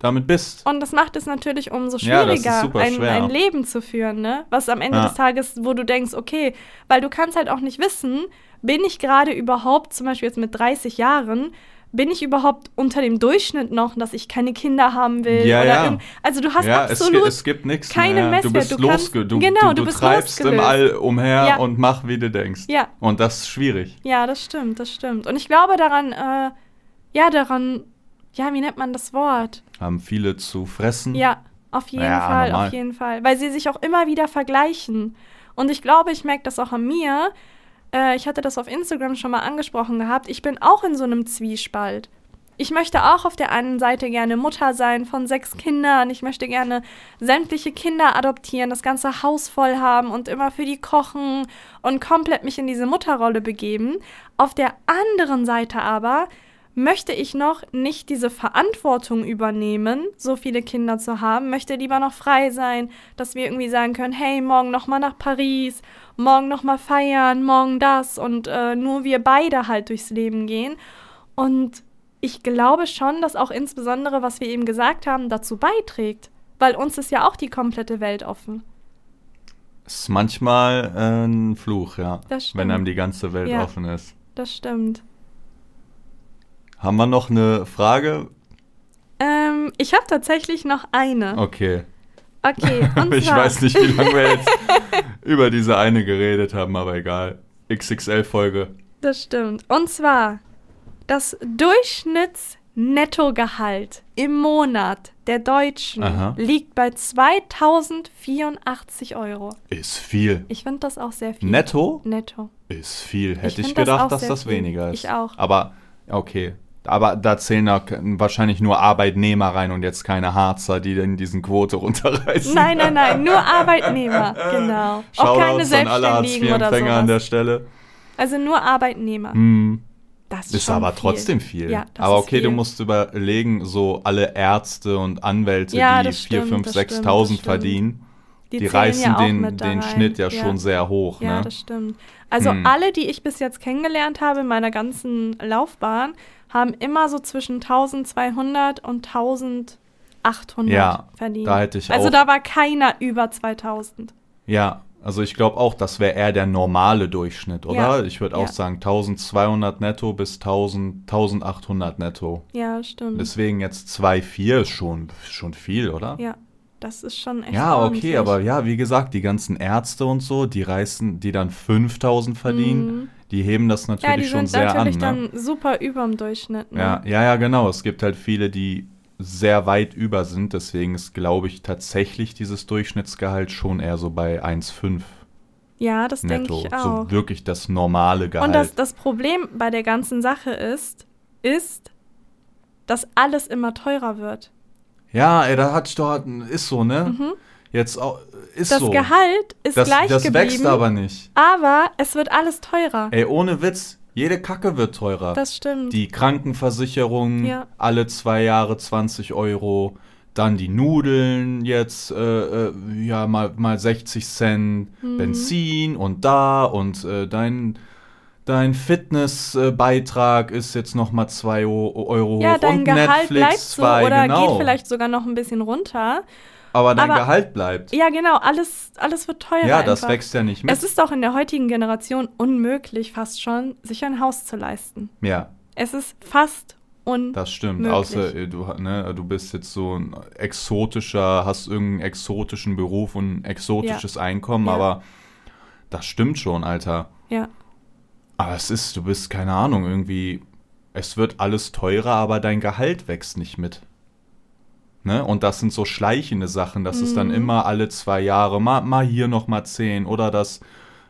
damit bist. Und das macht es natürlich umso Ja, schwieriger, super ein, ein Leben zu führen, ne? Was am Ende Ja. des Tages, wo du denkst, okay, weil du kannst halt auch nicht wissen, bin ich gerade überhaupt, zum Beispiel jetzt mit 30 Jahren, bin ich überhaupt unter dem Durchschnitt noch, dass ich keine Kinder haben will? Ja, ja. irgend- Also du hast ja, es, absolut gi- es gibt nichts keine mehr. Messwert. Du bist Du kannst- du, genau, du, du du bist treibst im losgelöst. All umher Ja. und mach, wie du denkst. Ja. Und das ist schwierig. Ja, das stimmt, das stimmt. Und ich glaube daran, äh, ja, daran, ja, wie nennt man das Wort? Haben viele zu fressen. Ja, auf jeden Ja, Fall, normal. auf jeden Fall. Weil sie sich auch immer wieder vergleichen. Und ich glaube, ich merke das auch an mir. Äh, ich hatte das auf Instagram schon mal angesprochen gehabt. Ich bin auch in so einem Zwiespalt. ich möchte auch auf der einen Seite gerne Mutter sein von sechs Kindern. Ich möchte gerne sämtliche Kinder adoptieren, das ganze Haus voll haben und immer für die kochen und komplett mich in diese Mutterrolle begeben. Auf der anderen Seite aber möchte ich noch nicht diese Verantwortung übernehmen, so viele Kinder zu haben, möchte lieber noch frei sein, dass wir irgendwie sagen können, hey, morgen noch mal nach Paris, morgen noch mal feiern, morgen das und äh, nur wir beide halt durchs Leben gehen. Und ich glaube schon, dass auch insbesondere, was wir eben gesagt haben, dazu beiträgt, weil uns ist ja auch die komplette Welt offen. Ist manchmal äh, ein Fluch, ja, Das stimmt. wenn einem die ganze Welt Ja. offen ist. Das stimmt. Haben wir noch eine Frage? Ähm, ich habe tatsächlich noch eine. Okay. Okay, und ich zwar, weiß nicht, wie lange wir jetzt über diese eine geredet haben, aber egal. XXL-Folge. Das stimmt. Und zwar das Durchschnittsnettogehalt im Monat der Deutschen Aha. liegt bei 2084 Euro. Ist viel. Ich finde das auch sehr viel. Netto Netto. ist viel. Hätte ich, das gedacht, auch dass das viel. weniger ist. Ich auch. Aber, okay. Aber da zählen auch wahrscheinlich nur Arbeitnehmer rein und jetzt keine Harzer, die in diesen Quote runterreißen. Nein, nein, nein, nur Arbeitnehmer, genau. auch keine Shoutouts an alle Selbstständigen oder Hartz-IV-Empfänger an der sowas. Stelle. Also nur Arbeitnehmer. Hm. Das ist, Ist aber viel. trotzdem viel. Ja, aber okay, du viel. musst überlegen, so alle Ärzte und Anwälte, Ja, die das 4, stimmt, 5, das 6.000 stimmt, das stimmt. verdienen, die, zählen reißen ja den, da den. Schnitt ja, schon sehr hoch. Ja, ne? das stimmt. Also Hm. alle, die ich bis jetzt kennengelernt habe in meiner ganzen Laufbahn, haben immer so zwischen 1200 und 1800 Ja, verdient. da hätte ich also auch- da war keiner über 2000. Ja, also ich glaube auch, das wäre eher der normale Durchschnitt, oder? Ja, Ich würde ja. auch sagen 1200 netto bis 1000, 1800 netto. Ja, stimmt. Deswegen jetzt 2,4 ist schon, schon viel, oder? ja, das ist schon echt Ja, okay, aber ja, wie gesagt, die ganzen Ärzte und so, die reißen, die dann 5000 verdienen, die heben das Mhm. Ja, natürlich die schon sind sehr an. natürlich Ne? dann super überm Durchschnitt. Ne? Ja, ja, ja, genau. Es gibt halt viele, die sehr weit über sind. Deswegen ist, glaube ich, tatsächlich dieses Durchschnittsgehalt schon eher so bei 1,5 ja das denke ich auch. So wirklich das normale Gehalt. Und das, das Problem bei der ganzen Sache ist, ist, dass alles immer teurer wird. Ja, ey, da hatte ich doch, ist so, ne? Jetzt auch, ist Mhm. Das so. Gehalt ist das, gleich das geblieben, wächst aber nicht. aber es wird alles teurer. Ey, ohne Witz, jede Kacke wird teurer. Das stimmt. Die Krankenversicherung, Ja. alle zwei Jahre 20 Euro. Dann die Nudeln jetzt, äh, äh, ja, mal, mal 60 Cent. Mhm. Benzin und da und äh, dein, dein Fitnessbeitrag ist jetzt noch mal 2 Euro ja, hoch. dein und Gehalt Netflix bleibt so 2, oder genau. geht vielleicht sogar noch ein bisschen runter. Aber dein aber- Gehalt bleibt. Ja, genau, alles, alles wird teurer. Ja, das einfach. wächst ja nicht mit. Es ist auch in der heutigen Generation unmöglich, fast schon, sich ein Haus zu leisten. ja, Es ist fast un. das stimmt. Außer äh, du, ne, du bist jetzt so ein exotischer, hast irgendeinen exotischen Beruf und ein exotisches Einkommen, Ja. aber das stimmt schon, Alter. ja, Aber es ist, du bist, keine Ahnung, irgendwie, es wird alles teurer, aber dein Gehalt wächst nicht mit. Ne? Und das sind so schleichende Sachen. Das ist dann Mhm. immer alle zwei Jahre, mal, mal hier noch mal zehn oder das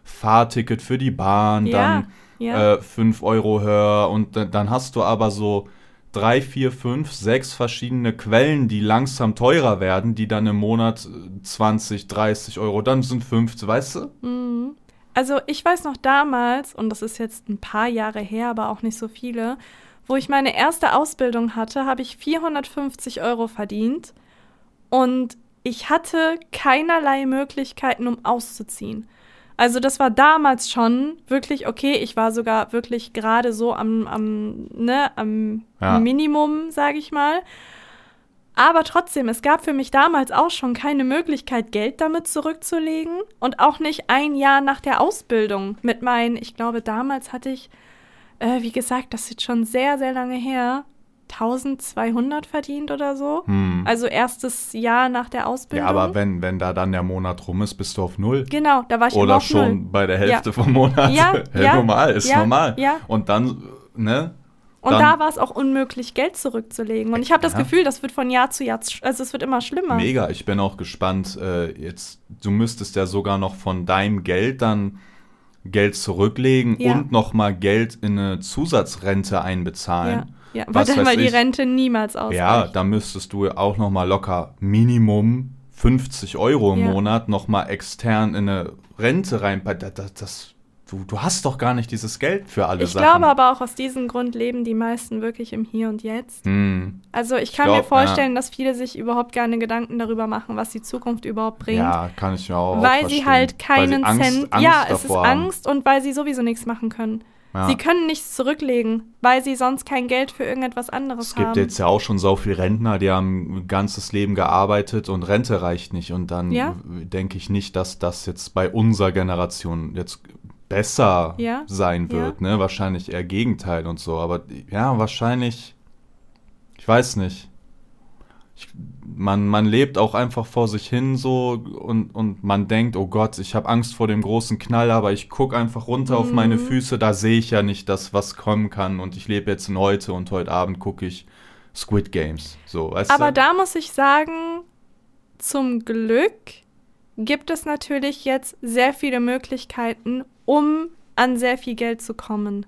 Fahrticket für die Bahn, Ja, dann ja. äh, fünf Euro höher und dann, hast du aber so drei, vier, fünf, sechs verschiedene Quellen, die langsam teurer werden, die dann im Monat äh, 20, 30 Euro, dann sind 50, weißt du? Mhm. Also ich weiß noch damals, und das ist jetzt ein paar Jahre her, aber auch nicht so viele, wo ich meine erste Ausbildung hatte, habe ich 450 Euro verdient und ich hatte keinerlei Möglichkeiten, um auszuziehen. Also das war damals schon wirklich okay. Ich war sogar wirklich gerade so am, am, ne, am Ja. Minimum, sage ich mal. Aber trotzdem, es gab für mich damals auch schon keine Möglichkeit, Geld damit zurückzulegen und auch nicht ein Jahr nach der Ausbildung mit meinen, ich glaube, damals hatte ich, äh, wie gesagt, das ist jetzt schon sehr, sehr lange her, 1200 verdient oder so. Hm. Also erstes Jahr nach der Ausbildung. Ja, aber wenn, wenn da dann der Monat rum ist, bist du auf Null. Genau, da war ich Oder schon Null. bei der Hälfte Ja. vom Monat. Ja, ja, normal, ist ja, normal. ja. Und dann, ne? Und da war es auch unmöglich, Geld zurückzulegen. Und ich habe das Ja. Gefühl, das wird von Jahr zu Jahr, also es wird immer schlimmer. Mega, ich bin auch gespannt. Äh, jetzt, du müsstest ja sogar noch von deinem Geld dann Geld zurücklegen Ja. und nochmal Geld in eine Zusatzrente einbezahlen. Ja, weil, Was dann, weil die. Rente niemals ausreicht. Ja, da müsstest du auch nochmal locker Minimum 50 Euro im Ja. Monat nochmal extern in eine Rente reinpacken. Das, das, das, du, du hast doch gar nicht dieses Geld für alle ich Sachen. glaube aber auch aus diesem Grund leben die meisten wirklich im Hier und Jetzt. Hm. Also ich kann glaub, mir vorstellen, dass viele sich überhaupt keine Gedanken darüber machen, was die Zukunft überhaupt bringt. Ja, kann ich mir auch weil verstehen. sie halt keinen Angst, Cent. Angst ja, es ist davor haben. Angst und weil sie sowieso nichts machen können. Ja. Sie können nichts zurücklegen, weil sie sonst kein Geld für irgendetwas anderes Es gibt haben. jetzt ja auch schon so viele Rentner, die haben ein ganzes Leben gearbeitet und Rente reicht nicht. Und dann Ja. denke ich nicht, dass das jetzt bei unserer Generation jetzt besser Ja. sein wird. Ne? Wahrscheinlich eher Gegenteil und so. Aber ja, wahrscheinlich, ich weiß nicht. Ich, man, man lebt auch einfach vor sich hin so und, und man denkt, oh Gott, ich habe Angst vor dem großen Knall, aber ich gucke einfach runter auf meine Mhm. Füße, da sehe ich ja nicht das, was kommen kann und ich lebe jetzt in heute und heute Abend gucke ich Squid Games. So, Aber du? da muss ich sagen, zum Glück gibt es natürlich jetzt sehr viele Möglichkeiten, um an sehr viel Geld zu kommen.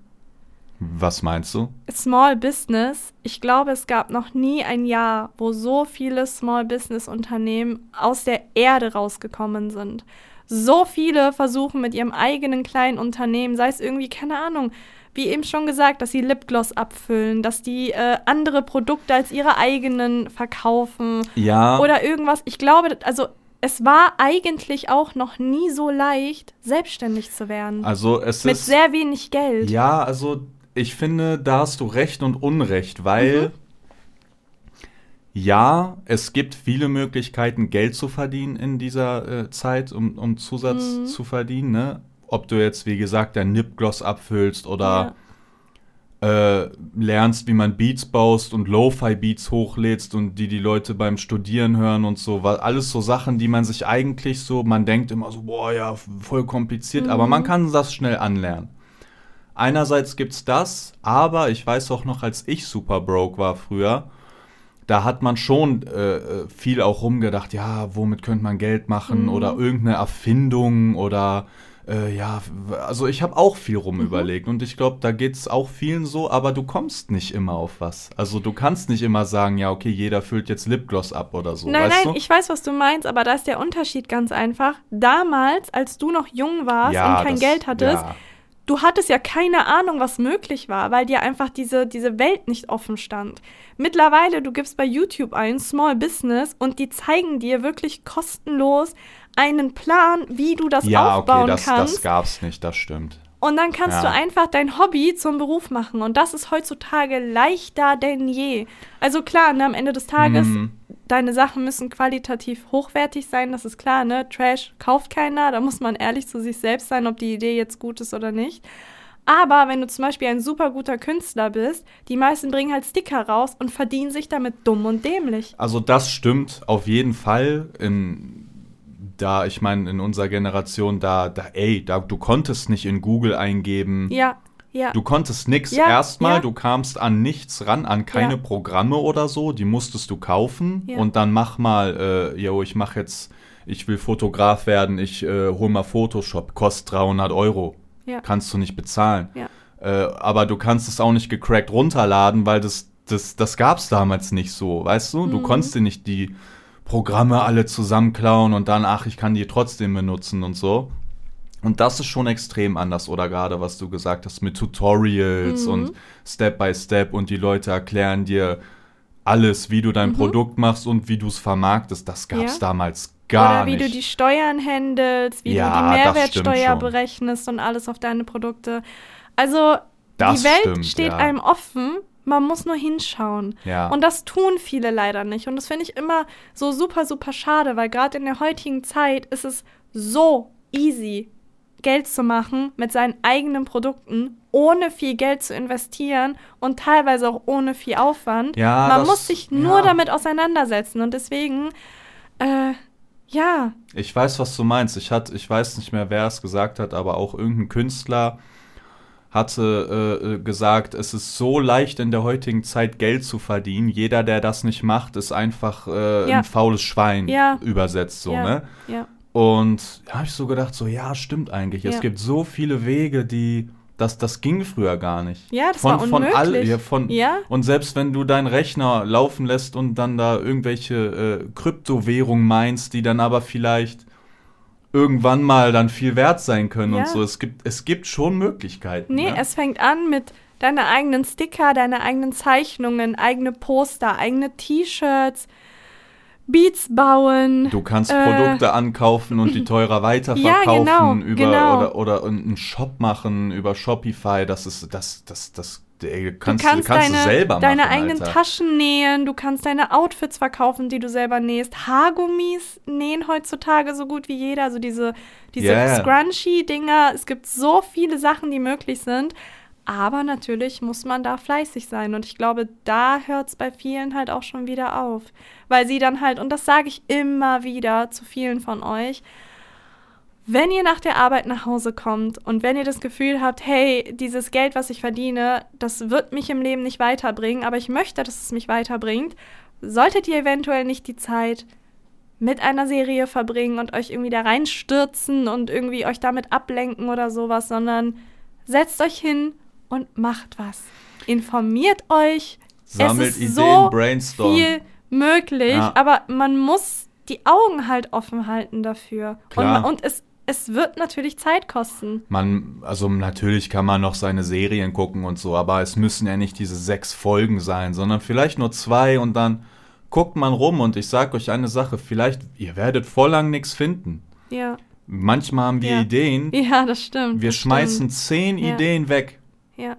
Was meinst du? Small Business, ich glaube, es gab noch nie ein Jahr, wo so viele Small Business Unternehmen aus der Erde rausgekommen sind. So viele versuchen mit ihrem eigenen kleinen Unternehmen, sei es irgendwie, keine Ahnung, wie eben schon gesagt, dass sie Lipgloss abfüllen, dass die äh, andere Produkte als ihre eigenen verkaufen Ja. oder irgendwas. Ich glaube, also es war eigentlich auch noch nie so leicht, selbstständig zu werden. also es mit ist. sehr wenig Geld. Ja, also ich finde, da hast du Recht und Unrecht, weil ja, es gibt viele Möglichkeiten, Geld zu verdienen in dieser äh, Zeit, um, um Zusatz Mhm. zu verdienen. Ne? Ob du jetzt, wie gesagt, dein Nipgloss abfüllst oder äh, lernst, wie man Beats baust und Lo-Fi-Beats hochlädst und die die Leute beim Studieren hören und so. Weil alles so Sachen, die man sich eigentlich so, man denkt immer so, boah, ja, voll kompliziert, aber man kann das schnell anlernen. Einerseits gibt's das, aber ich weiß auch noch, als ich super broke war früher, da hat man schon äh, äh, viel auch rumgedacht, ja, womit könnte man Geld machen Mhm. oder irgendeine Erfindung oder äh, ja, also ich habe auch viel rum Mhm. überlegt und ich glaube, da geht's auch vielen so, aber du kommst nicht immer auf was. Also du kannst nicht immer sagen, ja, okay, jeder füllt jetzt Lipgloss ab oder so, Nein, nein, du? ich weiß, was du meinst, aber da ist der Unterschied ganz einfach. Damals, als du noch jung warst Ja, und kein das- Geld hattest, ja. du hattest ja keine Ahnung, was möglich war, weil dir einfach diese, diese Welt nicht offen stand. Mittlerweile, du gibst bei YouTube ein Small Business und die zeigen dir wirklich kostenlos einen Plan, wie du das ja, aufbauen okay, das, kannst. das gab's nicht, das stimmt. Und dann kannst Ja. du einfach dein Hobby zum Beruf machen. Und das ist heutzutage leichter denn je. Also klar, ne, am Ende des Tages, Mhm. deine Sachen müssen qualitativ hochwertig sein, das ist klar, ne? Trash kauft keiner, da muss man ehrlich zu sich selbst sein, ob die Idee jetzt gut ist oder nicht. Aber wenn du zum Beispiel ein super guter Künstler bist, die meisten bringen halt Sticker raus und verdienen sich damit dumm und dämlich. Also das stimmt auf jeden Fall. In, da, ich meine, in unserer Generation, da, da, ey, da, du konntest nicht in Google eingeben. Ja, ja. Du konntest nix Ja, erstmal, ja. du kamst an nichts ran, an keine. Programme oder so, die musstest du kaufen und dann mach mal, äh, yo, ich mach jetzt, ich will Fotograf werden, ich äh, hol mal Photoshop, kostet 300 Euro, Ja. kannst du nicht bezahlen. Ja. Äh, aber du kannst es auch nicht gecrackt runterladen, weil das, das, das gab's damals nicht so, weißt du? Mhm. Du konntest dir nicht die Programme alle zusammenklauen und dann, ach, ich kann die trotzdem benutzen und so. Und das ist schon extrem anders, oder gerade was du gesagt hast mit Tutorials Mhm. und Step by Step und die Leute erklären dir alles, wie du dein Produkt machst und wie du es vermarktest. Das gab es Mhm. Ja. damals gar Oder wie nicht. du die Steuern handelst, wie Ja, du die Mehrwertsteuer berechnest und alles auf deine Produkte. Also Das die Welt stimmt, steht ja. einem offen, man muss nur hinschauen. Ja. Und das tun viele leider nicht. Und das finde ich immer so super, super schade, weil gerade in der heutigen Zeit ist es so easy, Geld zu machen mit seinen eigenen Produkten, ohne viel Geld zu investieren und teilweise auch ohne viel Aufwand. Ja, Man das- muss sich nur ja. damit auseinandersetzen. Und deswegen, äh, ja, Ich weiß, was du meinst. Ich, hat, ich weiß nicht mehr, wer es gesagt hat, aber auch irgendein Künstler hatte äh, äh, gesagt, es ist so leicht in der heutigen Zeit Geld zu verdienen. Jeder, der das nicht macht, ist einfach äh, Ja. ein faules Schwein Ja. übersetzt so, ja, ne? ja. Und da habe ich so gedacht, so ja, stimmt eigentlich. Es gibt so viele Wege, die das, das ging früher gar nicht. Ja, das von, war von all, unmöglich. ja, von, Ja. Und selbst wenn du deinen Rechner laufen lässt und dann da irgendwelche äh, Kryptowährungen meinst, die dann aber vielleicht irgendwann mal dann viel wert sein können Ja. und so. Es gibt, es gibt schon Möglichkeiten. Nee, ne? es fängt an mit deine eigenen Sticker, deine eigenen Zeichnungen, eigene Poster, eigene T-Shirts, Beats bauen. Du kannst Äh, Produkte ankaufen und die teurer Ja, weiterverkaufen genau, über genau. oder, oder einen Shop machen über Shopify. Das ist das das das ey, Du kannst, kannst, kannst deine, du selber deine machen, eigenen Alter. Taschen nähen, du kannst deine Outfits verkaufen, die du selber nähst. Haargummis nähen heutzutage so gut wie jeder, also diese, diese Ja. Scrunchy-Dinger. Es gibt so viele Sachen, die möglich sind. Aber natürlich muss man da fleißig sein. Und ich glaube, da hört es bei vielen halt auch schon wieder auf. Weil sie dann halt, und das sage ich immer wieder zu vielen von euch, wenn ihr nach der Arbeit nach Hause kommt und wenn ihr das Gefühl habt, hey, dieses Geld, was ich verdiene, das wird mich im Leben nicht weiterbringen, aber ich möchte, dass es mich weiterbringt, solltet ihr eventuell nicht die Zeit mit einer Serie verbringen und euch irgendwie da reinstürzen und irgendwie euch damit ablenken oder sowas, sondern setzt euch hin und macht was. Informiert euch. Sammelt es ist Ideen, so brainstorm. viel möglich, Ja. aber man muss die Augen halt offen halten dafür. Klar. Und, und es, es wird natürlich Zeit kosten. Man, also natürlich kann man noch seine Serien gucken und so, aber es müssen ja nicht diese sechs Folgen sein, sondern vielleicht nur zwei und dann guckt man rum und ich sag euch eine Sache, vielleicht, ihr werdet voll lang nichts finden. Ja, Manchmal haben wir Ja. Ideen, ja das stimmt. wir das schmeißen Stimmt. zehn Ja. Ideen weg, Ja,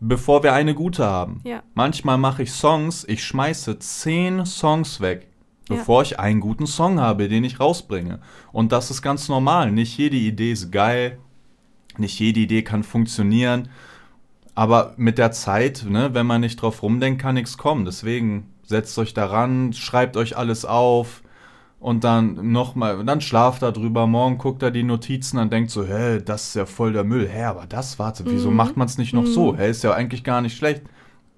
bevor wir eine gute haben. ja, Manchmal mache ich Songs, ich schmeiße zehn Songs weg, Ja. bevor ich einen guten Song habe, den ich rausbringe. Und das ist ganz normal. Nicht jede Idee ist geil, nicht jede Idee kann funktionieren. Aber mit der Zeit, ne, wenn man nicht drauf rumdenkt, kann nichts kommen. Deswegen setzt euch daran, schreibt euch alles auf und dann nochmal, dann schlaft da drüber. Morgen guckt er die Notizen und denkt so, hä, das ist ja voll der Müll. Hä, aber das, warte, wieso Mhm. macht man es nicht noch so? Mhm. Hä, ist ja eigentlich gar nicht schlecht.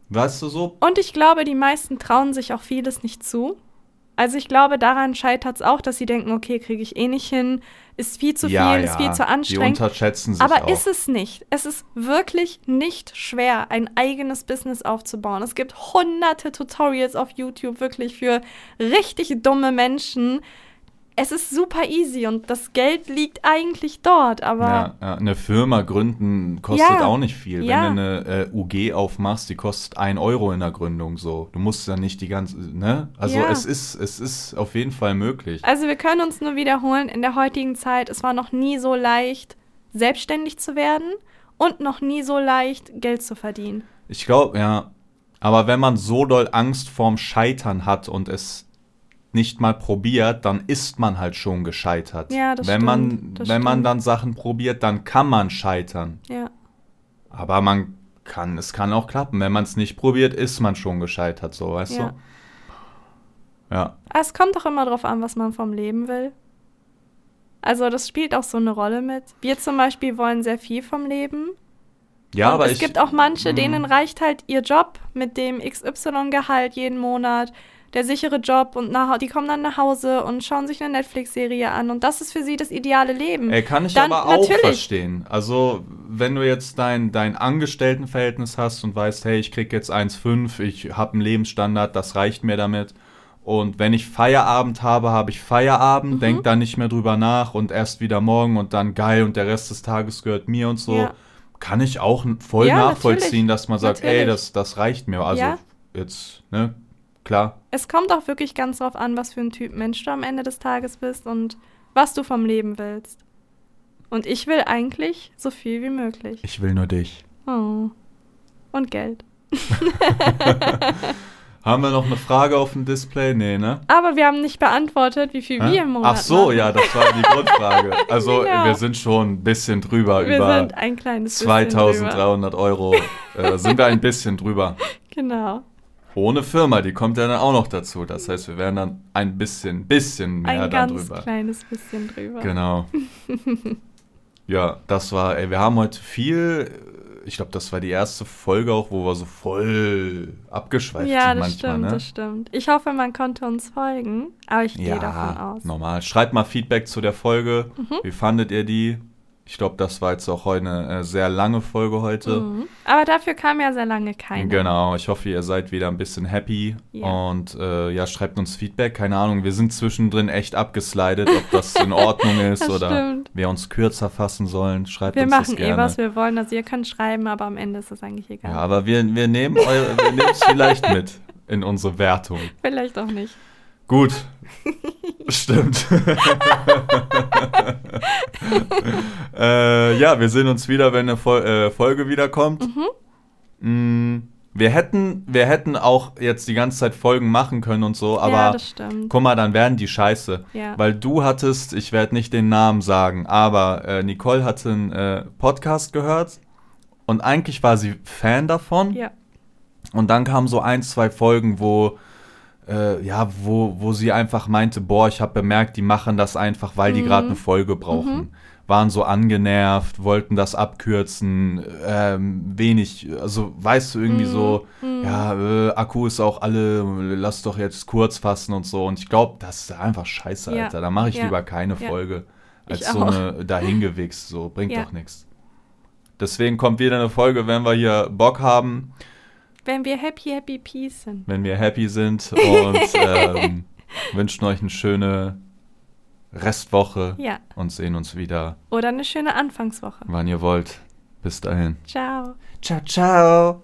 Weißt du so? Und ich glaube, die meisten trauen sich auch vieles nicht zu. Also ich glaube, daran scheitert es auch, dass sie denken, okay, kriege ich eh nicht hin, ist viel zu ja, viel, ja, ist viel zu Die anstrengend. unterschätzen sich Aber auch. ist es nicht. Es ist wirklich nicht schwer, ein eigenes Business aufzubauen. Es gibt hunderte Tutorials auf YouTube wirklich für richtig dumme Menschen. Es ist super easy und das Geld liegt eigentlich dort, aber ja, ja, eine Firma gründen kostet Ja, auch nicht viel. Wenn du eine äh, UG aufmachst, die kostet 1 Euro in der Gründung so. Du musst ja nicht die ganze, ne? Also es ist, es ist auf jeden Fall möglich. Also wir können uns nur wiederholen, in der heutigen Zeit, es war noch nie so leicht, selbstständig zu werden und noch nie so leicht, Geld zu verdienen. Ich glaube, ja. Aber wenn man so doll Angst vorm Scheitern hat und es nicht mal probiert, dann ist man halt schon gescheitert. Ja, das wenn man, stimmt, das wenn man stimmt. dann Sachen probiert, dann kann man scheitern. Ja. Aber man kann, es kann auch klappen. Wenn man es nicht probiert, ist man schon gescheitert, so, weißt Ja. du? Ja. Aber Es kommt doch immer drauf an, was man vom Leben will. Also das spielt auch so eine Rolle mit. Wir zum Beispiel wollen sehr viel vom Leben. Ja, und aber es ich, gibt auch manche, Mm. denen reicht halt ihr Job mit dem XY-Gehalt jeden Monat, der sichere Job und nach, die kommen dann nach Hause und schauen sich eine Netflix-Serie an und das ist für sie das ideale Leben. Ey, kann ich Dann aber auch natürlich. verstehen. Also, wenn du jetzt dein, dein Angestelltenverhältnis hast und weißt, hey, ich krieg jetzt 1,5, ich habe einen Lebensstandard, das reicht mir damit. Und wenn ich Feierabend habe, habe ich Feierabend, Mhm. denk da nicht mehr drüber nach und erst wieder morgen und dann geil und der Rest des Tages gehört mir und so. Ja. Kann ich auch voll Ja, nachvollziehen, natürlich. dass man sagt, ey, Natürlich. das, das reicht mir. Also Ja. jetzt, ne, klar. Es kommt auch wirklich ganz drauf an, was für ein Typ Mensch du am Ende des Tages bist und was du vom Leben willst. Und ich will eigentlich so viel wie möglich. Ich will nur dich. Oh. Und Geld. Haben wir noch eine Frage auf dem Display? Nee, ne? Aber wir haben nicht beantwortet, wie viel Hä? wir im Monat Ach so, machen. ja, das war die Grundfrage. Also Genau. wir sind schon ein bisschen drüber, Wir über sind ein kleines bisschen drüber. 2300 Euro. äh, sind wir ein bisschen drüber. Genau. Ohne Firma, die kommt ja dann auch noch dazu. Das heißt, wir wären dann ein bisschen, bisschen mehr Ein dann ganz drüber. kleines bisschen drüber. Genau. ja, das war, ey, wir haben heute viel ich glaube, das war die erste Folge auch, wo wir so voll abgeschweift Ja, sind das manchmal. stimmt, ne? das stimmt. Ich hoffe, man konnte uns folgen, aber ich gehe davon Ja, aus. normal. Schreibt mal Feedback zu der Folge. Mhm. Wie fandet ihr die? Ich glaube, das war jetzt auch heute eine äh, sehr lange Folge heute. Mhm. Aber dafür kam ja sehr lange keine. Genau, ich hoffe, ihr seid wieder ein bisschen happy Ja. und äh, ja, schreibt uns Feedback. Keine Ahnung, wir sind zwischendrin echt abgeslidet, ob das in Ordnung ist oder stimmt. wir uns kürzer fassen sollen. Schreibt Wir uns machen das eh, gerne. was wir wollen. Also ihr könnt schreiben, aber am Ende ist es eigentlich egal. ja, aber wir, wir wir nehmen es vielleicht mit in unsere Wertung. Vielleicht auch nicht. Gut. Stimmt. äh, ja, wir sehen uns wieder, wenn eine Fol äh, Folge wiederkommt. Mm, wir, hätten, wir hätten auch jetzt die ganze Zeit Folgen machen können und so, ja, aber das stimmt. guck mal, dann werden die scheiße. Ja. Weil du hattest, ich werde nicht den Namen sagen, aber äh, Nicole hatte einen äh, Podcast gehört und eigentlich war sie Fan davon. ja. Und dann kamen so ein, zwei Folgen, wo, äh, ja, wo, wo sie einfach meinte, boah, ich habe bemerkt, die machen das einfach, weil die Mhm. gerade eine Folge brauchen. Waren so angenervt, wollten das abkürzen, ähm, wenig, also weißt du, irgendwie Mhm. so, Mhm. ja, äh, Akku ist auch alle, lass doch jetzt kurz fassen und so. Und ich glaube, das ist einfach scheiße, Ja. Alter. Da mache ich Ja. lieber keine Ja. Folge, als so eine dahingewichst, so, bringt doch nichts. Deswegen kommt wieder eine Folge, wenn wir hier Bock haben Wenn wir happy, happy, peace sind. wenn wir happy sind und ähm, wünschen euch eine schöne Restwoche Ja. und sehen uns wieder, Oder eine schöne Anfangswoche. wann ihr wollt. Bis dahin. Ciao. Ciao, ciao.